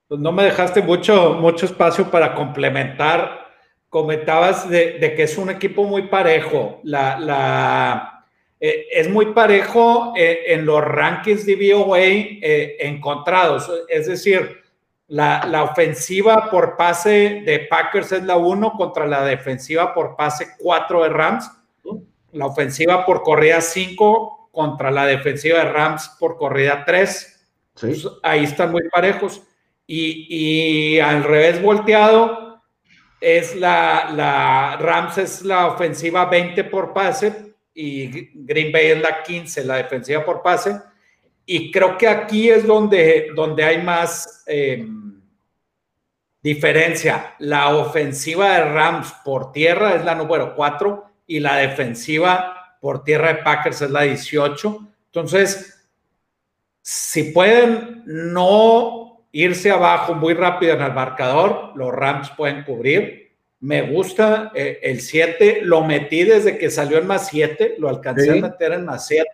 Pues no me dejaste mucho, mucho espacio para complementar. Comentabas de, que es un equipo muy parejo. La, la, eh, es muy parejo eh, en los rankings de VOA encontrados. Es decir, la, ofensiva por pase de Packers es la 1 contra la defensiva por pase 4 de Rams. La ofensiva por corrida 5 contra la defensiva de Rams por corrida 3. ahí están muy parejos. Y, al revés volteado es la, la Rams es la ofensiva 20 por pase y Green Bay es la 15, la defensiva por pase. Y creo que aquí es donde, donde hay más eh, diferencia. La ofensiva de Rams por tierra es la número 4 y la defensiva por tierra de Packers es la 18. Entonces, si pueden no irse abajo muy rápido en el marcador, los Rams pueden cubrir. Me gusta eh, el 7, lo metí desde que salió en más 7, lo alcancé a meter en más 7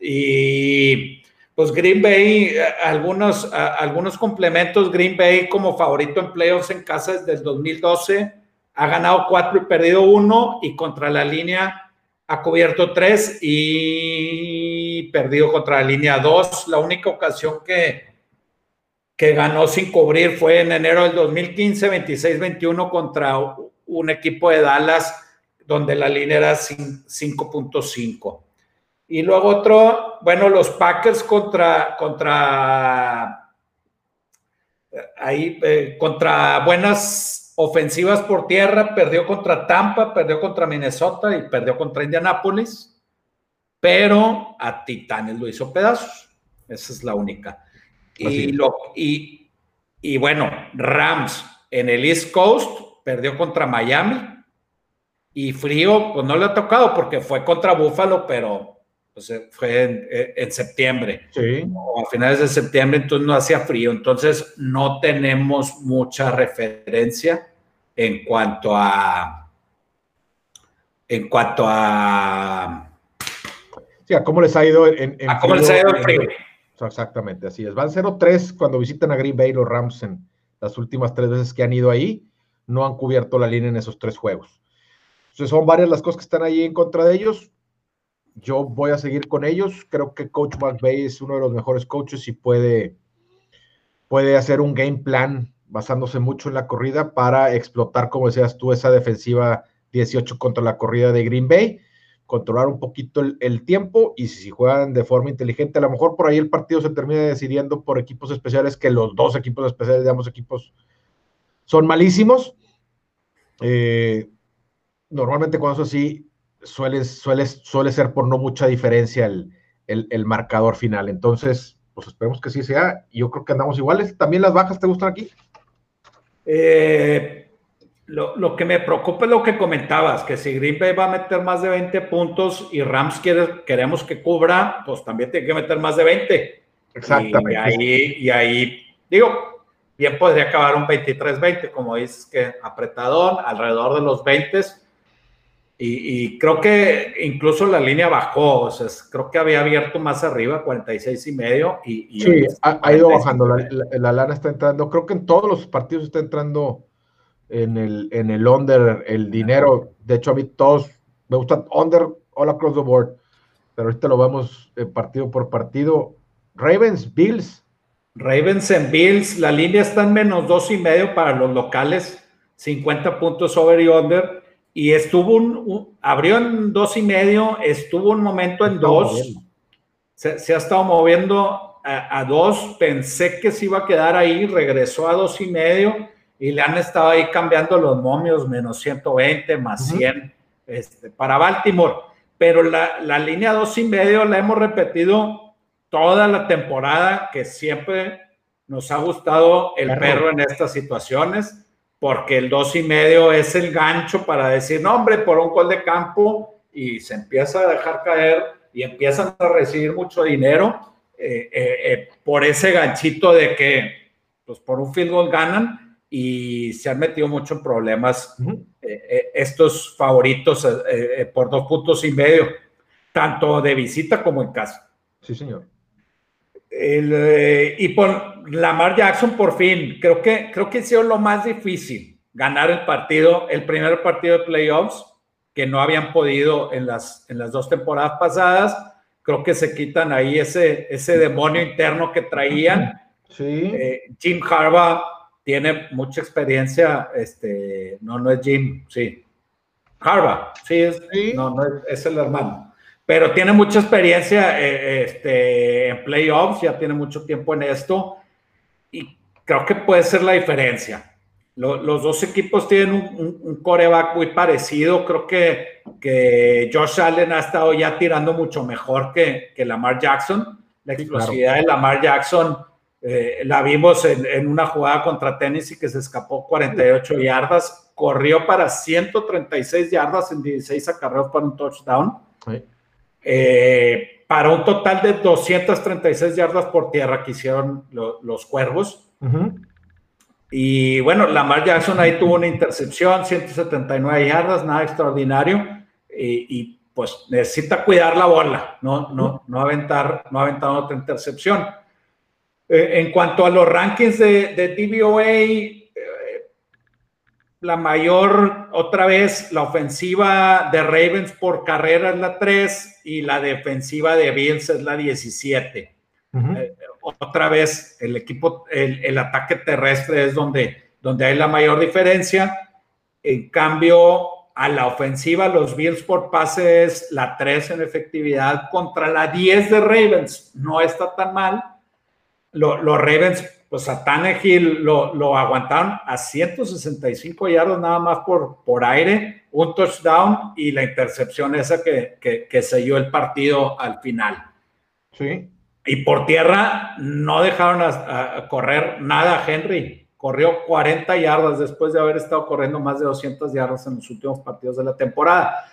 y pues Green Bay, eh, algunos, algunos complementos, Green Bay como favorito en playoffs en casa desde el 2012, ha ganado cuatro y perdido uno y contra la línea ha cubierto tres y perdido contra la línea dos. La única ocasión que, que ganó sin cubrir fue en enero del 2015, 26-21 contra un equipo de Dallas donde la línea era 5.5. Y luego otro, bueno, los Packers contra, contra, ahí, eh, contra buenas ofensivas por tierra, perdió contra Tampa, perdió contra Minnesota y perdió contra Indianapolis, pero a Titanes lo hizo pedazos. Esa es la única. Y, lo, y, y bueno, Rams en el East Coast perdió contra Miami y frío, pues no le ha tocado porque fue contra Buffalo, pero pues eh, fue eh, en, septiembre o a finales de septiembre, entonces no hacía frío, entonces no tenemos mucha referencia en cuanto a en cuanto a sí, a cómo les ha ido en, a cómo les ha ido el frío. Exactamente, así es. Van 0-3 cuando visitan a Green Bay los Rams en las últimas tres veces que han ido ahí, no han cubierto la línea en esos tres juegos. Entonces son varias las cosas que están ahí en contra de ellos yo voy a seguir con ellos. Creo que Coach McVay es uno de los mejores coaches y puede, puede hacer un game plan basándose mucho en la corrida para explotar, como decías tú, esa defensiva 18 contra la corrida de Green Bay, controlar un poquito el, tiempo y si juegan de forma inteligente, a lo mejor por ahí el partido se termina decidiendo por equipos especiales, que los dos equipos especiales de ambos equipos son malísimos. Eh, normalmente cuando es así, suele, suele, suele ser por no mucha diferencia el, el, marcador final. Entonces, pues esperemos que sí sea. Yo creo que andamos iguales. ¿También las bajas te gustan aquí? Eh, lo, lo, que me preocupa es lo que comentabas, que si Green Bay va a meter más de 20 puntos y Rams quiere, queremos que cubra, pues también tiene que meter más de 20. Exactamente. Y ahí, y ahí digo, bien podría acabar un 23-20, como dices que apretadón, alrededor de los 20 Y, creo que incluso la línea bajó, o sea, creo que había abierto más arriba, 46 y medio. Y, sí, ha, ido bajando, la, lana está entrando, creo que en todos los partidos está entrando en el, en el under el dinero. De hecho, a mí todos me gustan under all across the board, pero ahorita lo vemos eh, partido por partido. Ravens, Bills. Ravens en Bills, la línea está en menos dos y medio para los locales, 50 puntos over y under y estuvo un, abrió en dos y medio, estuvo un momento en dos, se, ha estado moviendo a, dos, pensé que se iba a quedar ahí, regresó a dos y medio y le han estado ahí cambiando los momios, menos 120, más 100 este, para Baltimore. Pero la, la línea dos y medio la hemos repetido toda la temporada, que siempre nos ha gustado el perro en estas situaciones porque el dos y medio es el gancho para decir, no, hombre, por un gol de campo y se empieza a dejar caer y empiezan a recibir mucho dinero eh, eh, eh, por ese ganchito de que, pues por un field goal ganan y se han metido mucho en problemas estos favoritos por dos puntos y medio, tanto de visita como en casa. Sí, señor. El, y por Lamar Jackson, por fin, creo que, creo que hicieron lo más difícil, ganar el partido, el primer partido de playoffs, que no habían podido en las, en las dos temporadas pasadas. Creo que se quitan ahí ese, ese demonio interno que traían. Sí. Eh, Jim Harbaugh tiene mucha experiencia, este, no, no es Jim, sí. Harbaugh, sí, es, No, no es, es el hermano pero tiene mucha experiencia eh, este, en playoffs, ya tiene mucho tiempo en esto creo que puede ser la diferencia. los dos equipos tienen un, coreback muy parecido, creo que, que Josh Allen ha estado ya tirando mucho mejor que, que Lamar Jackson. La explosividad de Lamar Jackson eh, la vimos en, en, una jugada contra Tennessee que se escapó 48 yardas, corrió para 136 yardas en 16 acarreos para un touchdown. Sí. Eh, para un total de 236 yardas por tierra que hicieron los cuervos. Y bueno, Lamar Jackson ahí tuvo una intercepción, 179 yardas, nada extraordinario. Y, pues necesita cuidar la bola, no, no, no, aventar, no aventar otra intercepción. Eh, en cuanto a los rankings de, de DVOA, la mayor, otra vez, la ofensiva de Ravens por carrera es la 3 y la defensiva de Bills es la 17. Eh, otra vez, el equipo, el, ataque terrestre es donde, donde hay la mayor diferencia. En cambio, a la ofensiva, los Bills por pase es la 3 en efectividad contra la 10 de Ravens. No está tan mal. los Ravens pues a Tannehill lo, lo, aguantaron a 165 yardas nada más por, por aire, un touchdown y la intercepción esa que, que, selló el partido al final. Sí. Y por tierra no dejaron correr nada Henry. Corrió 40 yardas después de haber estado corriendo más de 200 yardas en los últimos partidos de la temporada.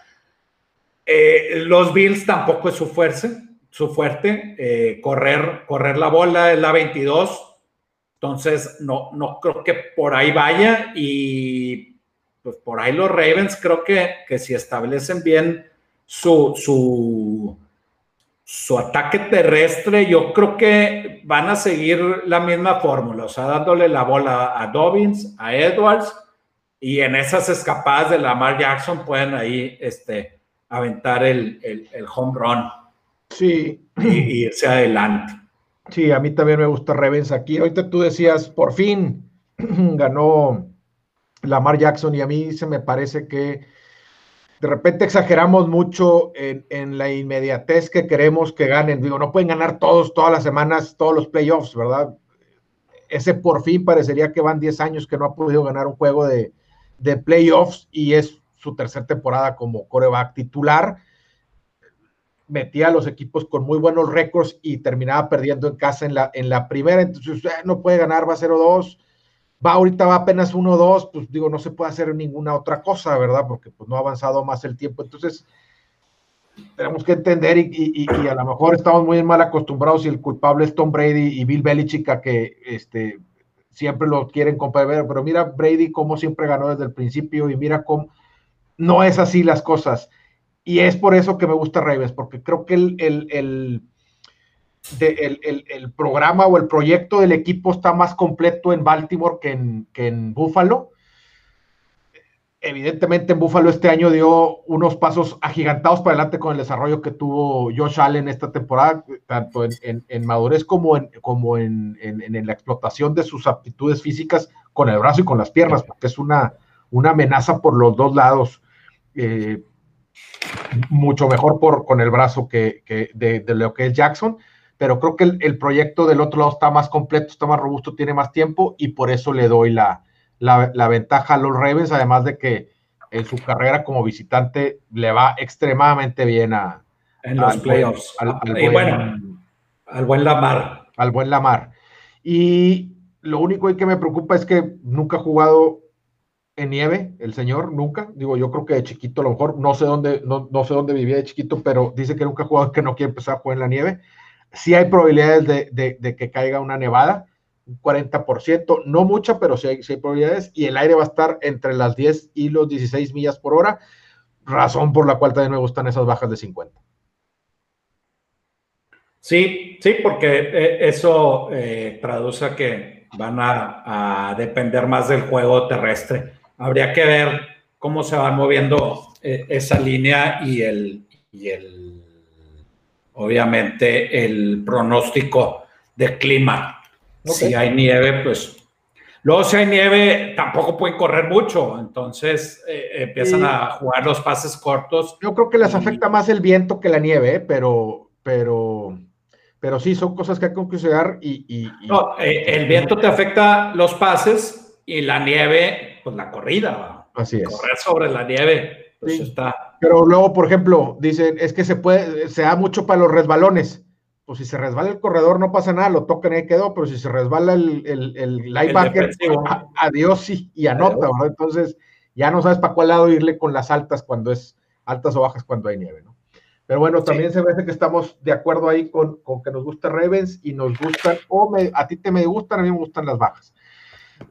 Eh, los Bills tampoco es su fuerza, su fuerte. Eh, correr, correr la bola es la 22 entonces, no, no creo que por ahí vaya y pues por ahí los Ravens creo que, que si establecen bien su, su, su ataque terrestre, yo creo que van a seguir la misma fórmula, o sea, dándole la bola a Dobbins, a Edwards, y en esas escapadas de Lamar Jackson pueden ahí este, aventar el, el, home run. Sí. Y, irse adelante. Sí, a mí también me gusta Ravens aquí. Ahorita tú decías, por fin ganó Lamar Jackson y a mí se me parece que de repente exageramos mucho en, la inmediatez que queremos que ganen. Digo, no pueden ganar todos, todas las semanas, todos los playoffs, ¿verdad? Ese por fin parecería que van 10 años que no ha podido ganar un juego de, de playoffs y es su tercera temporada como coreback titular metía a los equipos con muy buenos récords y terminaba perdiendo en casa en la, en la primera, entonces eh, no puede ganar, va 0-2, va ahorita va apenas 1-2, pues digo, no se puede hacer ninguna otra cosa, ¿verdad? Porque pues no ha avanzado más el tiempo, entonces tenemos que entender y, a lo mejor estamos muy mal acostumbrados y el culpable es Tom Brady y Bill Belichick que este, siempre lo quieren comparar, pero mira Brady cómo siempre ganó desde el principio y mira cómo no es así las cosas. Y es por eso que me gusta Ravens, porque creo que el, el, programa o el proyecto del equipo está más completo en Baltimore que en, que en Buffalo. Evidentemente en Buffalo este año dio unos pasos agigantados para adelante con el desarrollo que tuvo Josh Allen esta temporada, tanto en, madurez como, en, como en, la explotación de sus aptitudes físicas con el brazo y con las piernas, porque es una, una amenaza por los dos lados. Eh, mucho mejor por, con el brazo que, de, lo que es Jackson, pero creo que el, proyecto del otro lado está más completo, está más robusto, tiene más tiempo y por eso le doy la, la, ventaja a los Ravens, además de que en su carrera como visitante le va extremadamente bien a en los playoffs. Al, y bueno, al buen Lamar. Al buen Lamar. Y lo único que me preocupa es que nunca ha jugado en nieve, el señor, nunca. Digo, yo creo que de chiquito, a lo mejor, no sé dónde, no, sé dónde vivía de chiquito, pero dice que nunca ha jugado, que no quiere empezar a jugar en la nieve. Sí hay probabilidades de, que caiga una nevada, un 40%, no mucha, pero sí hay, probabilidades, y el aire va a estar entre las 10 y los 16 millas por hora, razón por la cual también me gustan esas bajas de 50. Sí, sí, porque eh, eso eh, traduce que van a, a depender más del juego terrestre habría que ver cómo se va moviendo eh, esa línea y el, y el, obviamente, el pronóstico de clima. Si hay nieve, pues Luego, si hay nieve, tampoco pueden correr mucho, entonces eh, empiezan a jugar los pases cortos. Yo creo que les afecta más el viento que la nieve, ¿eh? pero, pero, pero sí, son cosas que hay que considerar y... No, el viento te afecta los pases y la nieve pues la corrida. Así es. Correr sobre la nieve, pues está. Pero luego, por ejemplo, dicen, es que se puede, se da mucho para los resbalones. Pues si se resbala el corredor no pasa nada, lo tocan y ahí quedó, pero si se resbala el, el, el linebacker, adiós y, y anota, ¿verdad? Entonces ya no sabes para cuál lado irle con las altas cuando es altas o bajas cuando hay nieve, ¿no? Pero bueno, también se ve que estamos de acuerdo ahí con, con que nos gusta Ravens y nos gustan, o me, a ti te me gustan, a mí me gustan las bajas.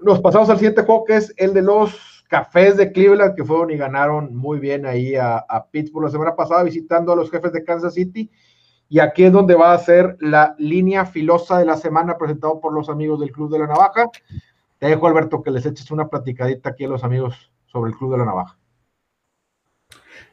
Nos pasamos al siguiente juego, que es el de los Cafés de Cleveland, que fueron y ganaron muy bien ahí a, Pittsburgh la semana pasada, visitando a los jefes de Kansas City. Y aquí es donde va a ser la línea filosa de la semana presentado por los amigos del Club de la Navaja. Te dejo, Alberto, que les eches una platicadita aquí a los amigos sobre el Club de la Navaja.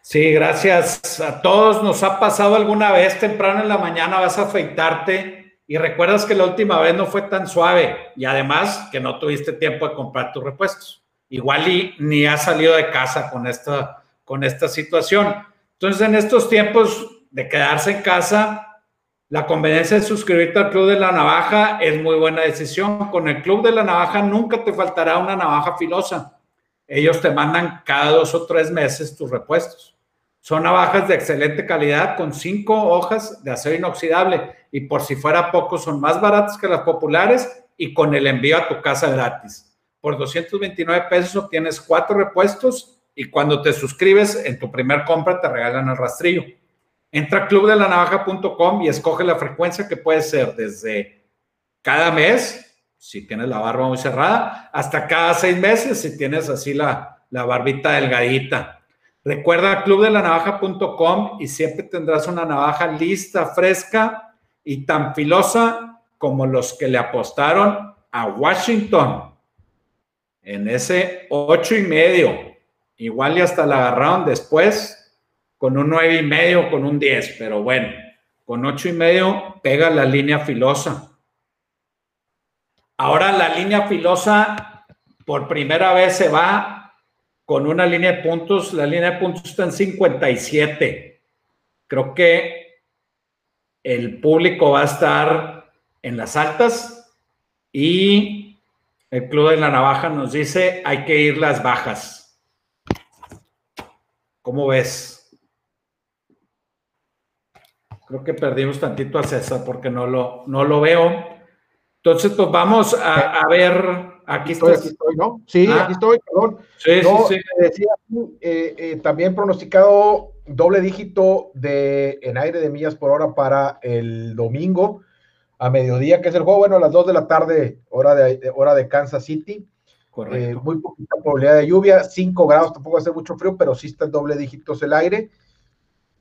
Sí, gracias a todos. Nos ha pasado alguna vez temprano en la mañana, vas a afeitarte y recuerdas que la última vez no fue tan suave y además que no tuviste tiempo de comprar tus repuestos. Igual y ni has salido de casa con esta, con esta situación. Entonces, en estos tiempos de quedarse en casa, la conveniencia de suscribirte al Club de la Navaja es muy buena decisión. Con el Club de la Navaja nunca te faltará una navaja filosa. Ellos te mandan cada dos o tres meses tus repuestos. Son navajas de excelente calidad con cinco hojas de acero inoxidable y por si fuera poco son más baratas que las populares y con el envío a tu casa gratis. Por 229 pesos obtienes cuatro repuestos y cuando te suscribes en tu primer compra te regalan el rastrillo. Entra a clubdelanavaja.com y escoge la frecuencia que puede ser desde cada mes, si tienes la barba muy cerrada, hasta cada seis meses, si tienes así la, la barbita delgadita. Recuerda clubdelanavaja.com y siempre tendrás una navaja lista, fresca y tan filosa como los que le apostaron a Washington en ese ocho y medio. Igual y hasta la agarraron después con un nueve y medio, con un 10, pero bueno, con ocho y medio pega la línea filosa. Ahora la línea filosa por primera vez se va con una línea de puntos. La línea de puntos está en 57. Creo que el público va a estar en las altas y el Club de la Navaja nos dice hay que ir las bajas. ¿Cómo ves? Creo que perdimos tantito a César porque no lo, no lo veo. Entonces, pues vamos a ver Aquí estoy, aquí estoy, ¿no? Sí, ah. aquí estoy, perdón. Sí, sí, sí. Decía, eh, eh, también pronosticado doble dígito de, en aire de millas por hora para el domingo a mediodía, que es el juego, bueno, a las 2 de la tarde, hora de, hora de Kansas City. Correcto. muy poquita probabilidad de lluvia, 5 grados, tampoco ser mucho frío, pero sí está en doble dígitos el aire.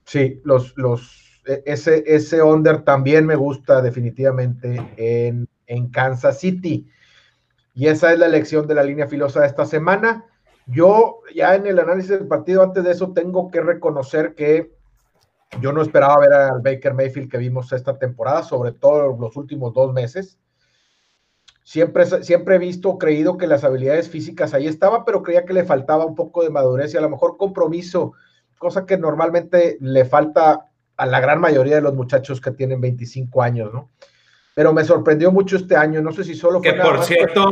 Sí, los, los, e, ese, ese under también me gusta definitivamente en, en Kansas City. Y esa es la elección de la línea filosa de esta semana. Yo ya en el análisis del partido, antes de eso, tengo que reconocer que yo no esperaba ver al Baker Mayfield que vimos esta temporada, sobre todo los últimos dos meses. Siempre, siempre he visto, creído que las habilidades físicas ahí estaban, pero creía que le faltaba un poco de madurez y a lo mejor compromiso, cosa que normalmente le falta a la gran mayoría de los muchachos que tienen 25 años, ¿no? Pero me sorprendió mucho este año, no sé si solo fue... Que por cierto,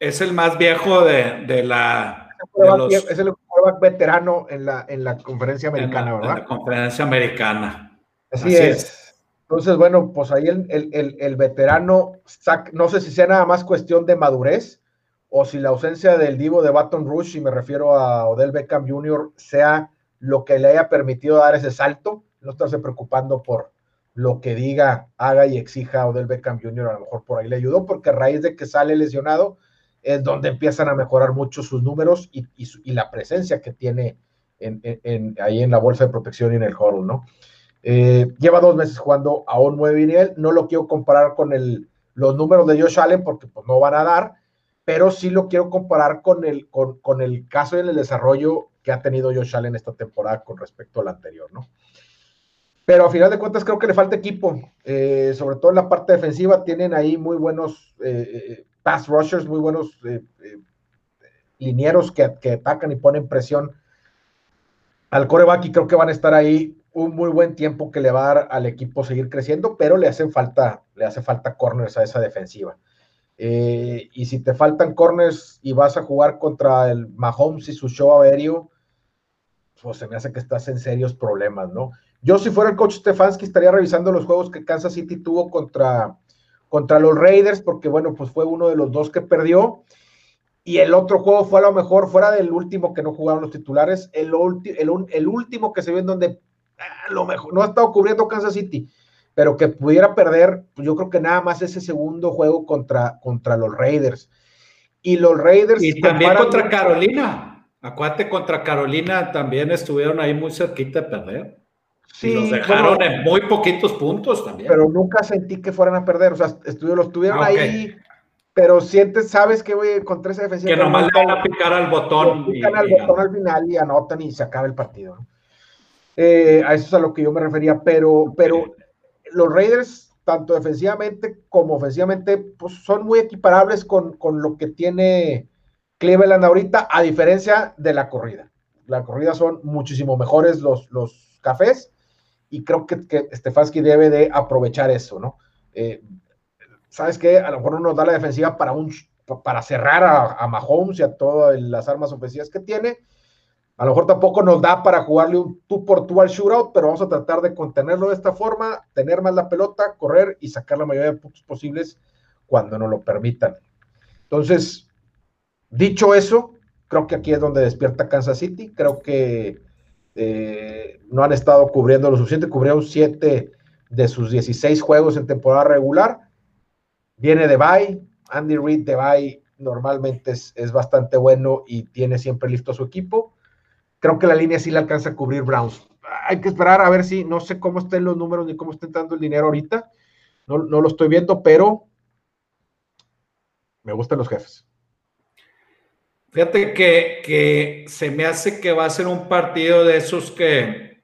es el más viejo de, la... Es el veterano en la, en la conferencia americana, ¿verdad? En la conferencia americana. Así, es. Entonces, bueno, pues ahí el, veterano, no sé si sea nada más cuestión de madurez o si la ausencia del divo de Baton Rouge, y me refiero a Odell Beckham Jr., sea lo que le haya permitido dar ese salto, no estarse preocupando por lo que diga, haga y exija Odell Beckham Jr., a lo mejor por ahí le ayudó, porque a raíz de que sale lesionado, es donde empiezan a mejorar mucho sus números y, la presencia que tiene ahí en la bolsa de protección y en el huddle, ¿no? Eh, lleva dos meses jugando a un nueve nivel, no lo quiero comparar con el, los números de Josh Allen porque pues, no van a dar, pero sí lo quiero comparar con el, con, el caso y el desarrollo que ha tenido Josh Allen esta temporada con respecto al anterior, ¿no? Pero a final de cuentas creo que le falta equipo, eh, sobre todo en la parte defensiva, tienen ahí muy buenos eh, pass rushers, muy buenos eh, eh, linieros que, atacan y ponen presión al coreback y creo que van a estar ahí un muy buen tiempo que le va a dar al equipo seguir creciendo, pero le hacen falta, le hace falta corners a esa defensiva. Eh, y si te faltan corners y vas a jugar contra el Mahomes y su show aéreo, pues se me hace que estás en serios problemas, ¿no? Yo si fuera el coach Stefanski estaría revisando los juegos que Kansas City tuvo contra, contra los Raiders, porque bueno, pues fue uno de los dos que perdió. Y el otro juego fue a lo mejor, fuera del último que no jugaron los titulares, el, el, último que se ve en donde ah, lo mejor, no ha estado cubriendo Kansas City, pero que pudiera perder, pues yo creo que nada más ese segundo juego contra, contra los Raiders. Y los Raiders. Y también contra Carolina. Acuérdate, contra Carolina también estuvieron ahí muy cerquita de perder. Sí, los dejaron en muy poquitos puntos también. Pero nunca sentí que fueran a perder. O sea, los tuvieron ah, ahí, pero sientes, sabes que, güey, con tres defensivos. Que nomás le van a picar al botón. Pican al botón al final y anotan y se acaba el partido. Eh, a eso es a lo que yo me refería. Pero, pero los Raiders, tanto defensivamente como ofensivamente, pues son muy equiparables con, con lo que tiene Cleveland ahorita, a diferencia de la corrida. La corrida son muchísimo mejores los, los cafés y creo que, que Stefanski debe de aprovechar eso, ¿no? Eh, ¿Sabes qué? A lo mejor no nos da la defensiva para, un, para cerrar a, Mahomes y a todas las armas ofensivas que tiene. A lo mejor tampoco nos da para jugarle un tú por tú al shootout, pero vamos a tratar de contenerlo de esta forma, tener más la pelota, correr y sacar la mayoría de puntos posibles cuando nos lo permitan. Entonces, dicho eso, creo que aquí es donde despierta Kansas City. Creo que eh, no han estado cubriendo lo suficiente, cubrieron 7 de sus 16 juegos en temporada regular. Viene de bye, Andy Reid de bye normalmente es, bastante bueno y tiene siempre listo a su equipo. Creo que la línea sí le alcanza a cubrir Browns. Hay que esperar a ver si, no sé cómo estén los números ni cómo está entrando el dinero ahorita. No, no lo estoy viendo, pero me gustan los jefes. Fíjate que, se me hace que va a ser un partido de esos que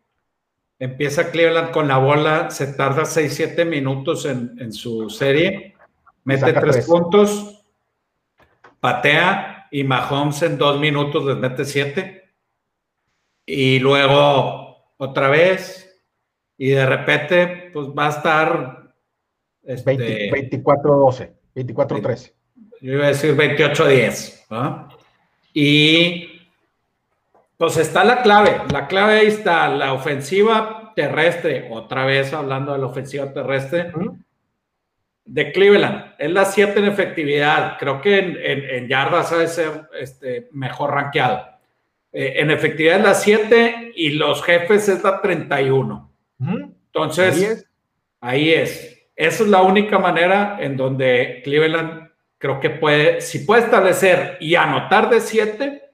empieza Cleveland con la bola, se tarda 6-7 minutos en, su serie, mete tres, puntos, patea y Mahomes en dos minutos les mete siete. Y luego otra vez, y de repente, pues va a estar. Este, 24-12, 24-13. Yo iba a decir 28-10. ¿no? Y pues está la clave. La clave ahí está la ofensiva terrestre, otra vez hablando de la ofensiva terrestre de Cleveland. Es la 7 en efectividad. Creo que en, yardas ha de ser este, mejor rankeado. Eh, en efectividad es la 7 y los jefes es la 31. Entonces, ahí es. ahí es. Esa es la única manera en donde Cleveland creo que puede, si puede establecer y anotar de 7,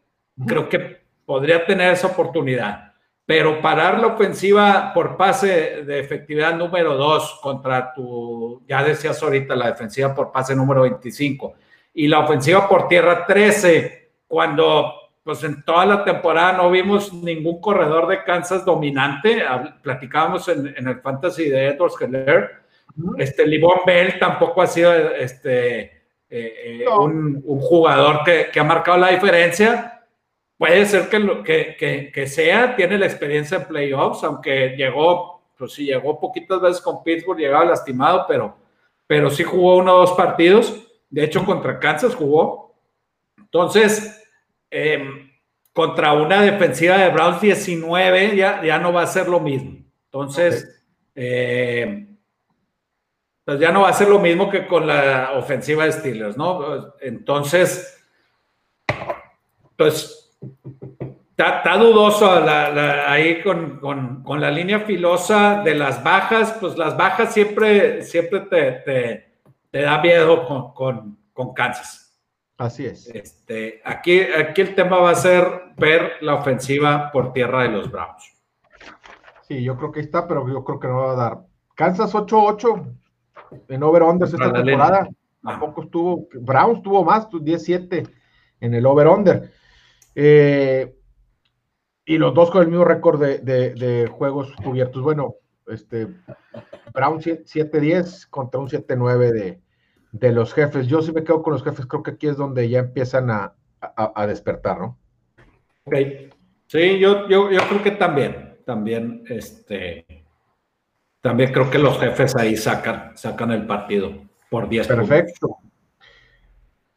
creo que podría tener esa oportunidad. Pero parar la ofensiva por pase de efectividad número 2 contra tu, ya decías ahorita, la defensiva por pase número 25 y la ofensiva por tierra 13, cuando pues en toda la temporada no vimos ningún corredor de Kansas dominante. Platicábamos en, el fantasy de Edwards Keller. Este Livon Bell tampoco ha sido este, eh, eh, un, jugador que, que, ha marcado la diferencia. Puede ser que, lo, que, que, sea, tiene la experiencia en playoffs, aunque llegó, pues sí, llegó poquitas veces con Pittsburgh, llegaba lastimado, pero, pero sí jugó uno o dos partidos. De hecho, contra Kansas jugó. Entonces, Em, contra una defensiva de Browns 19 ya, ya no va a ser lo mismo. Entonces, eh, pues ya no va a ser lo mismo que con la ofensiva de Steelers, ¿no? Entonces, pues está, dudoso ahí con, con, la línea filosa de las bajas, pues las bajas siempre, siempre te, te, da miedo con, con, con Kansas. Así es. Este, aquí, aquí el tema va a ser ver la ofensiva por tierra de los Browns. Sí, yo creo que está, pero yo creo que no va a dar. Kansas 8-8 en over-under esta temporada. Tampoco estuvo, Browns tuvo más, 17 en el over-under. Eh, y los dos con el mismo récord de, juegos cubiertos. Bueno, este, Browns 7-10 contra un 7-9 de, de los jefes. Yo sí me quedo con los jefes, creo que aquí es donde ya empiezan a, despertar, ¿no? Ok. Sí, yo, yo, yo, creo que también, también, este, también creo que los jefes ahí sacan, sacan el partido por 10 Perfecto.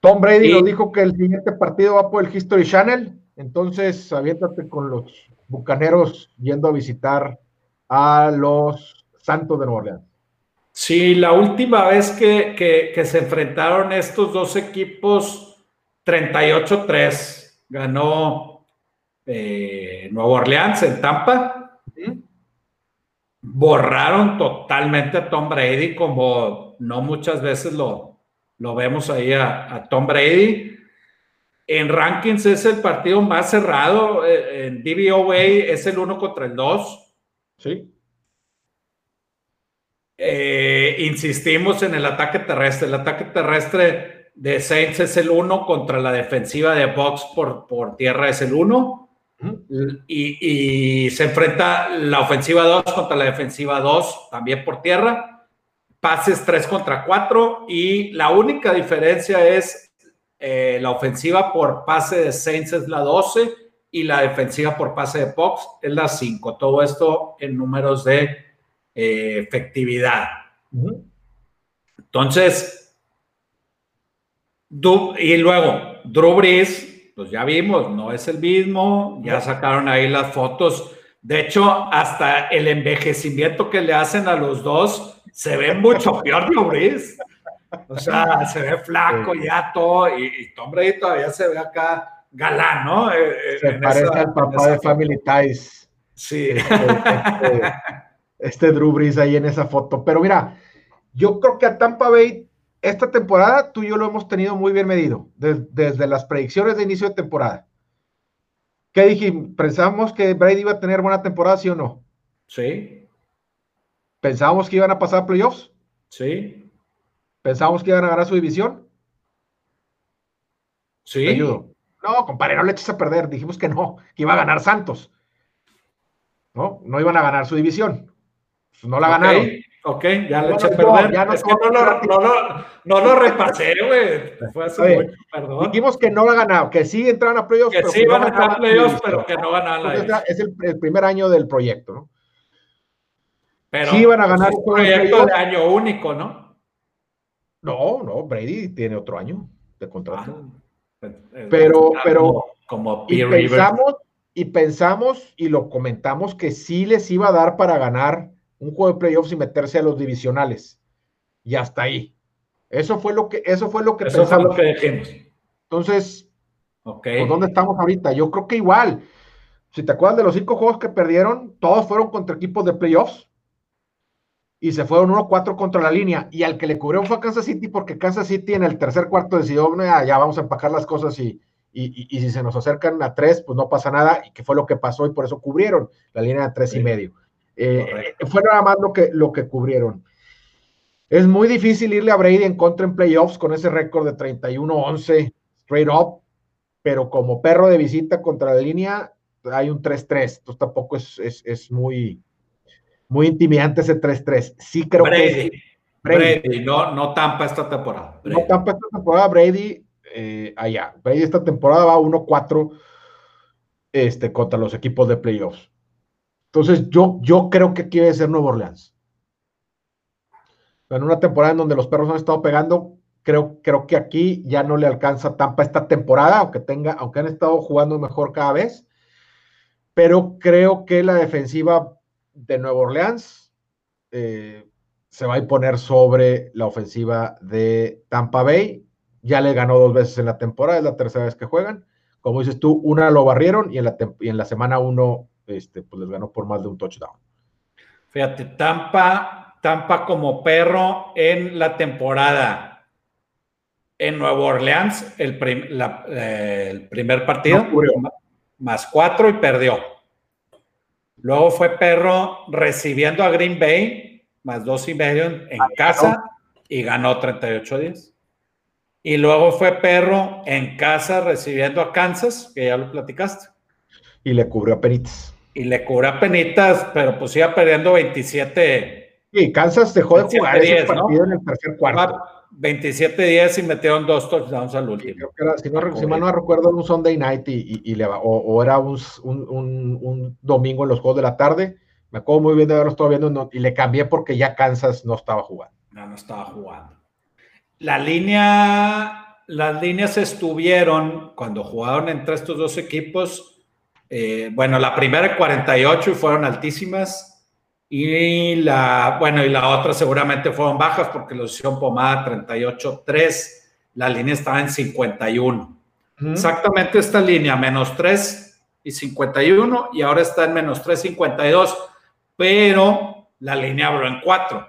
Tom Brady nos dijo que el siguiente partido va por el History Channel, entonces aviéntate con los bucaneros yendo a visitar a los Santos de Nueva Orleans. Sí, la última vez que, se enfrentaron estos dos equipos, 38-3, ganó eh, Nueva Orleans en Tampa. Borraron totalmente a Tom Brady, como no muchas veces lo, lo vemos ahí a, Tom Brady. En rankings es el partido más cerrado, eh, en DVOA es el 1 contra el 2. Sí. Eh, insistimos en el ataque terrestre. El ataque terrestre de Saints es el 1 contra la defensiva de Box por, por tierra es el 1. Y, se enfrenta la ofensiva 2 contra la defensiva 2 también por tierra. Pases 3 contra 4 y la única diferencia es eh, la ofensiva por pase de Saints es la 12 y la defensiva por pase de Box es la 5. Todo esto en números de eh, efectividad. Entonces, y luego, Drew Brees, pues ya vimos, no es el mismo, ya sacaron ahí las fotos. De hecho, hasta el envejecimiento que le hacen a los dos se ve mucho peor Drew Brees. O sea, se ve flaco ya todo, y, Tom Brady todavía se ve acá galán, ¿no? Eh, eh, se parece al papá de Family Ties. Sí. Este, este, este Drew Brees ahí en esa foto. Pero mira, yo creo que a Tampa Bay esta temporada tú y yo lo hemos tenido muy bien medido, desde las predicciones de inicio de temporada. ¿Qué dije? ¿Pensábamos que Brady iba a tener buena temporada, sí o no? Sí. ¿Pensábamos que iban a pasar playoffs? Sí. ¿Pensábamos que iban a ganar su división? Sí. ayudo. No, compadre, no le eches a perder. Dijimos que no, que iba a ganar Santos. No, no iban a ganar su división. Pues, no la ganaron. Ok, ya le eché a perder. Ya no, es que no, lo, no, lo, no lo repasé, güey. Fue hace mucho, perdón. Dijimos que no la ganado, que sí entraron a playoffs. Que sí iban a entrar a playoffs, pero que no ganaron la Es el, el, primer año del proyecto, ¿no? Pero sí iban a ganar un proyecto de año único, ¿no? No, no, Brady tiene otro año de contrato. Ah, pero, pero, como, y pensamos, y pensamos y lo comentamos que sí les iba a dar para ganar un juego de playoffs y meterse a los divisionales. Y hasta ahí. Eso fue lo que, eso fue lo que eso Fue lo que dejemos. Entonces, okay. Pues, ¿dónde estamos ahorita? Yo creo que igual. Si te acuerdas de los cinco juegos que perdieron, todos fueron contra equipos de playoffs. y se fueron 1-4 contra la línea. Y al que le cubrió fue a Kansas City porque Kansas City en el tercer cuarto decidió, ya vamos a empacar las cosas y, y, si se nos acercan a 3, pues no pasa nada, y que fue lo que pasó y por eso cubrieron la línea de 3 y medio. Eh, fue nada más lo que, lo que cubrieron. Es muy difícil irle a Brady en contra en playoffs con ese récord de 31-11 straight up, pero como perro de visita contra la línea hay un 3-3, entonces tampoco es, es, muy, muy intimidante ese 3-3. Sí creo que... Brady, no, no Tampa esta temporada. No Tampa esta temporada, Brady eh, allá. Brady esta temporada va 1-4 este, contra los equipos de playoffs. Entonces yo, yo creo que quiere ser Nuevo Orleans en una temporada en donde los perros han estado pegando, creo, creo que aquí ya no le alcanza Tampa esta temporada, aunque tenga, aunque han estado jugando mejor cada vez. Pero creo que la defensiva de Nueva Orleans eh, se va a imponer sobre la ofensiva de Tampa Bay. Ya le ganó dos veces en la temporada, es la tercera vez que juegan. Como dices tú, una lo barrieron y en la, y en la semana uno este, pues les ganó por más de un touchdown. Fíjate, Tampa Tampa como perro en la temporada. En Nueva Orleans, el, eh, primer partido, más cuatro y perdió. Luego fue perro recibiendo a Green Bay, más dos y medio en, casa y ganó 38-10. Y luego fue perro en casa recibiendo a Kansas, que ya lo platicaste. Y le cubrió a Penitas. Y le cubrió a Penitas, pero pues iba perdiendo 27 Sí, Kansas dejó de jugar ese partido en el tercer cuarto. 27-10 y metieron dos touchdowns al último. si, no, mal no recuerdo, un Sunday night y, le, o, era un, un, domingo en los juegos de la tarde. Me acuerdo muy bien de haberlo estado viendo y le cambié porque ya Kansas no estaba jugando. No, no estaba jugando. La línea, las líneas estuvieron cuando jugaron entre estos dos equipos. Eh, bueno, la primera 48 y fueron altísimas y la, bueno, y la otra seguramente fueron bajas porque lo hicieron pomada 38.3. La línea estaba en 51. Exactamente esta línea, menos 3 y 51, y ahora está en menos 3.52, pero la línea abrió en 4.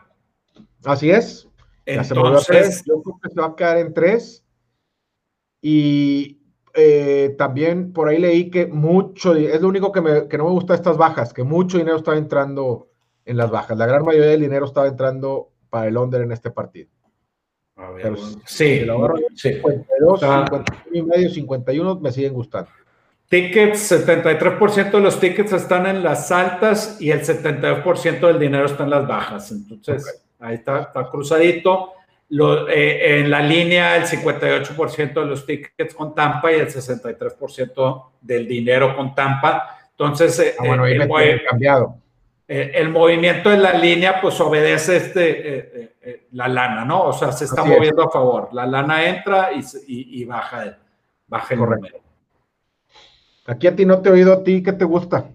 Así es. Entonces, yo creo que se va a quedar en 3. Y eh, también por ahí leí que mucho, es lo único que, me, que no me gusta de estas bajas, que mucho dinero está entrando en las bajas. La gran mayoría del dinero estaba entrando para el under en este partido. A ver, sí, 52, 51 y medio, 51 me siguen gustando. Tickets, 73% de los tickets están en las altas y el 72% del dinero está en las bajas. Entonces, ahí está, está cruzadito. Lo, eh, en la línea, el 58% de los tickets con Tampa y el 63% del dinero con Tampa. Entonces, ah, bueno, eh, cambiado. Eh, el movimiento de la línea pues obedece este, eh, eh, la lana, ¿no? O sea, se está moviendo a favor. La lana entra y, baja, el, baja el número. Aquí a ti no te he oído a ti, ¿qué te gusta?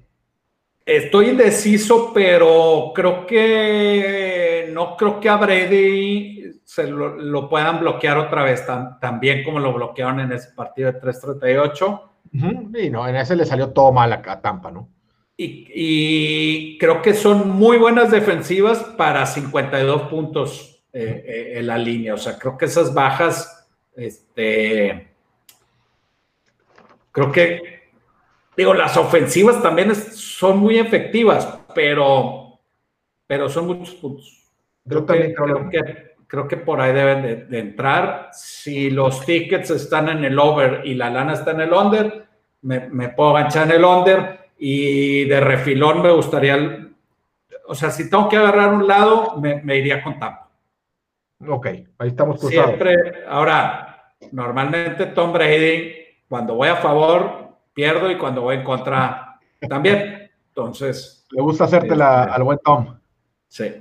Estoy indeciso, pero creo que no creo que a Brady se lo, puedan bloquear otra vez, tan, bien como lo bloquearon en ese partido de 338. Y no, en ese le salió todo mal a Tampa, ¿no? Y, creo que son muy buenas defensivas para 52 puntos eh, eh, en la línea. O sea, creo que esas bajas, este, creo que, digo, las ofensivas también son muy efectivas, pero, pero son muchos puntos. Creo, que, creo, que, creo que por ahí deben de, entrar. Si los tickets están en el over y la lana está en el under, me, me puedo ganchar en el under y de refilón me gustaría, o sea, si tengo que agarrar un lado, me, iría con Tampa. Ok, ahí estamos cruzados. Siempre, ahora, normalmente Tom Brady, cuando voy a favor, pierdo y cuando voy en contra, también. Entonces. Le gusta hacerte la, este, al buen Tom. Sí.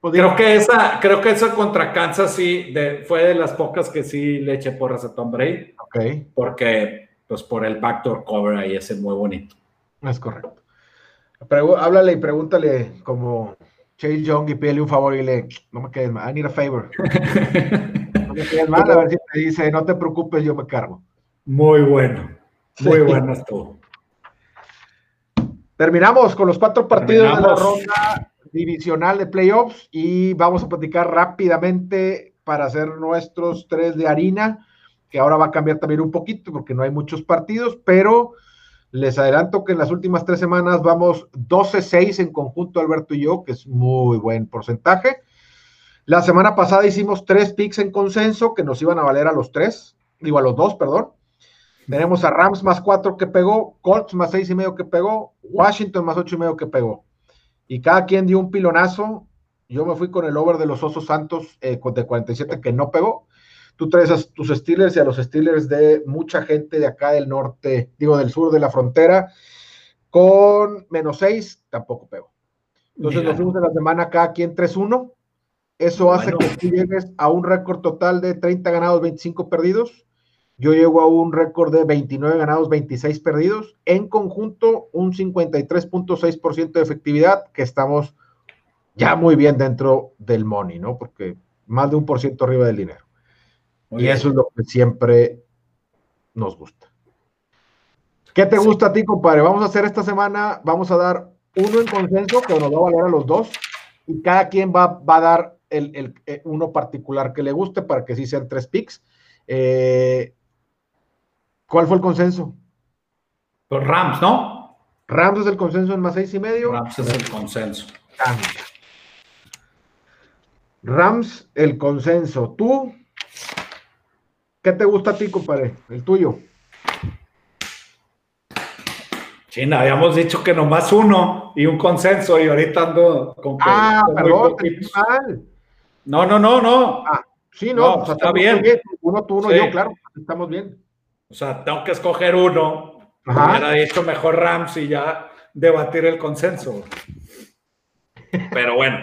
Pues creo que esa, creo que esa contra Kansas sí fue de las pocas que sí le eché porras a Tom Brady. Ok. Porque, pues por el backdoor cover ahí es muy bonito. Es correcto. háblale y pregúntale como Chase Young y pídele un favor y le, no me quedes mal, I need a favor. no me quedes mal, a ver si te dice, no te preocupes, yo me cargo. Muy bueno, muy bueno esto. Terminamos con los cuatro partidos de la ronda divisional de playoffs y vamos a platicar rápidamente para hacer nuestros tres de harina, que ahora va a cambiar también un poquito porque no hay muchos partidos, pero les adelanto que en las últimas tres semanas vamos 12-6 en conjunto, Alberto y yo, que es muy buen porcentaje. La semana pasada hicimos tres picks en consenso que nos iban a valer a los tres, digo a los dos, perdón. Tenemos a Rams más cuatro que pegó, Colts más seis y medio que pegó, Washington más ocho y medio que pegó. Y cada quien dio un pilonazo. Yo me fui con el over de los Osos Santos eh, de 47 que no pegó. Tú traes a tus Steelers y a los Steelers de mucha gente de acá del norte, digo del sur de la frontera, con menos seis, tampoco pegó. Entonces nos fuimos de la semana cada quien 3-1. Eso hace que tú llegues a un récord total de 30 ganados, 25 perdidos. Yo llego a un récord de 29 ganados, 26 perdidos. En conjunto, un 53.6% de efectividad, que estamos ya muy bien dentro del money, ¿no? Porque más de un por ciento arriba del dinero. y eso es lo que siempre nos gusta. ¿Qué te gusta a ti, compadre? Vamos a hacer esta semana, vamos a dar uno en consenso, que nos va a valer a los dos, y cada quien va, va a dar el, el, eh, uno particular que le guste para que sí sean tres picks. Eh, ¿Cuál fue el consenso? Pues Rams, ¿no? Rams es el consenso en más seis y medio. Rams es el consenso. Rams, el consenso. ¿Tú? ¿Qué te gusta a ti, compadre? El tuyo. China, habíamos dicho que nomás uno y un consenso y ahorita ando con Ah, perdón, mal. No, no, no, no. Ah, sí, no, está bien. Uno tú, uno yo, claro, estamos bien. O sea, tengo que escoger uno. Hubiera dicho mejor Rams y ya debatir el consenso. Pero bueno,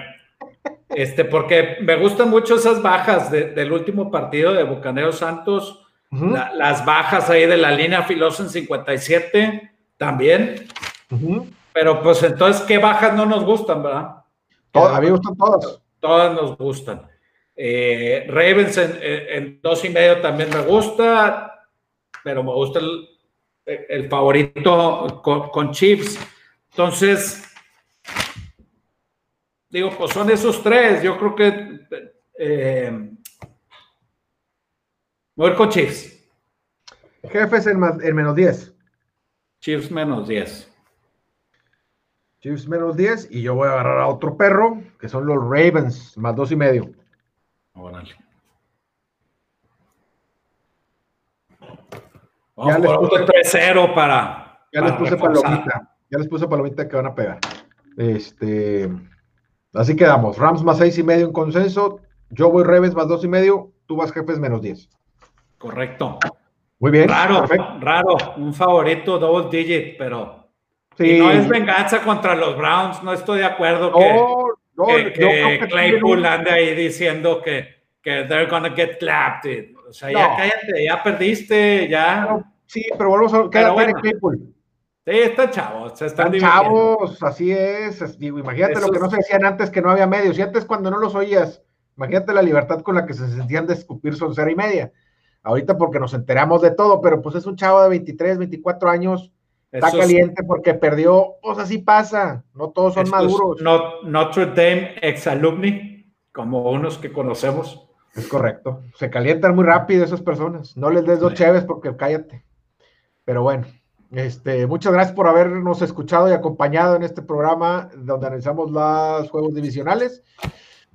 este, porque me gustan mucho esas bajas del último partido de Bucaneros Santos, las bajas ahí de la línea Filoso en 57 también. Pero pues entonces, ¿qué bajas no nos gustan, verdad? a mí me gustan todas. Todas nos gustan. Eh, Ravens en, en, dos y medio también me gusta pero me gusta el, favorito con, Chiefs. Entonces, digo, pues son esos tres. Yo creo que eh, voy con Chiefs. Jefes en, el menos 10. Chiefs menos 10. Chiefs menos 10 y yo voy a agarrar a otro perro, que son los Ravens, más dos y medio. Órale. Ya les puse 3-0 para. Ya les puse palomita. Ya les puse palomita que van a pegar. Este. Así quedamos. Rams más 6 y medio en consenso. Yo voy Ravens más 2 y medio. Tú vas Jefes menos 10. Correcto. Muy bien. Raro, raro. Un favorito double digit, pero. Sí. no es venganza contra los Browns. No estoy de acuerdo que, que, Claypool ande ahí diciendo que, que they're gonna get clapped. O sea, ya cállate, ya perdiste, ya. sí, pero volvemos a quedar bueno. Sí, están chavos, están, chavos, así es. Digo, imagínate lo que no se decían antes que no había medios. Y antes cuando no los oías, imagínate la libertad con la que se sentían de escupir cera y media. Ahorita porque nos enteramos de todo, pero pues es un chavo de 23, 24 años, está caliente porque perdió, pues así pasa, no todos son maduros. Notre Dame ex alumni, como unos que conocemos. Es correcto. Se calientan muy rápido esas personas. No les des dos chéves porque cállate. Pero bueno, este, muchas gracias por habernos escuchado y acompañado en este programa donde analizamos los juegos divisionales.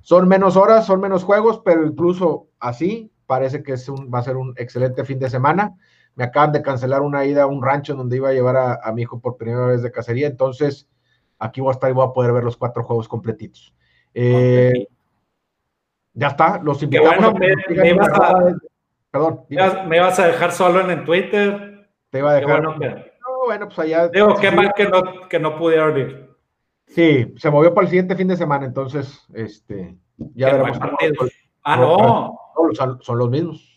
Son menos horas, son menos juegos, pero incluso así parece que es un, va a ser un excelente fin de semana. Me acaban de cancelar una ida a un rancho donde iba a llevar a, mi hijo por primera vez de cacería, entonces aquí voy a estar y voy a poder ver los cuatro juegos completitos. Eh, ya está, los invitamos. me, me, a, perdón, me vas a dejar solo en el Twitter. Te iba a dejar. Bueno, no, bueno, pues allá. Digo, qué mal que no, que no pudiera abrir. Sí, se movió para el siguiente fin de semana, entonces, este, ya veremos. Ah, no. Son, los mismos.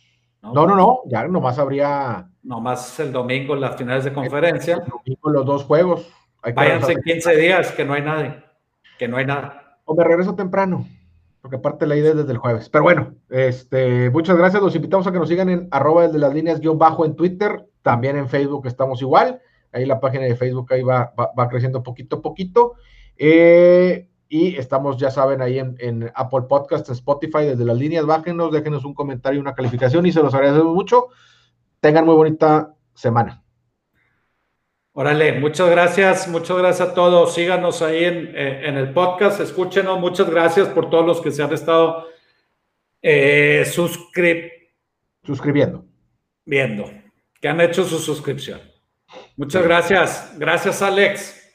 No, no, no, ya nomás habría. Nomás el domingo las finales de conferencia. El domingo los dos juegos. Váyanse en 15 días, que no hay nadie. Que no hay nada. O me regreso temprano porque aparte la idea es desde el jueves. Pero bueno, este, muchas gracias. Los invitamos a que nos sigan en arroba desde las líneas guion bajo en Twitter, también en Facebook estamos igual. Ahí la página de Facebook ahí va, va, creciendo poquito a poquito. Eh, y estamos, ya saben, ahí en, Apple Podcast, Spotify, desde las líneas, bájenos, déjenos un comentario, una calificación y se los agradecemos mucho. Tengan muy bonita semana. Órale, muchas gracias, muchas gracias a todos. Síganos ahí en, eh, el podcast, escúchenos. Muchas gracias por todos los que se han estado eh, suscribiendo. Viendo, que han hecho su suscripción. Muchas gracias. Gracias, Alex.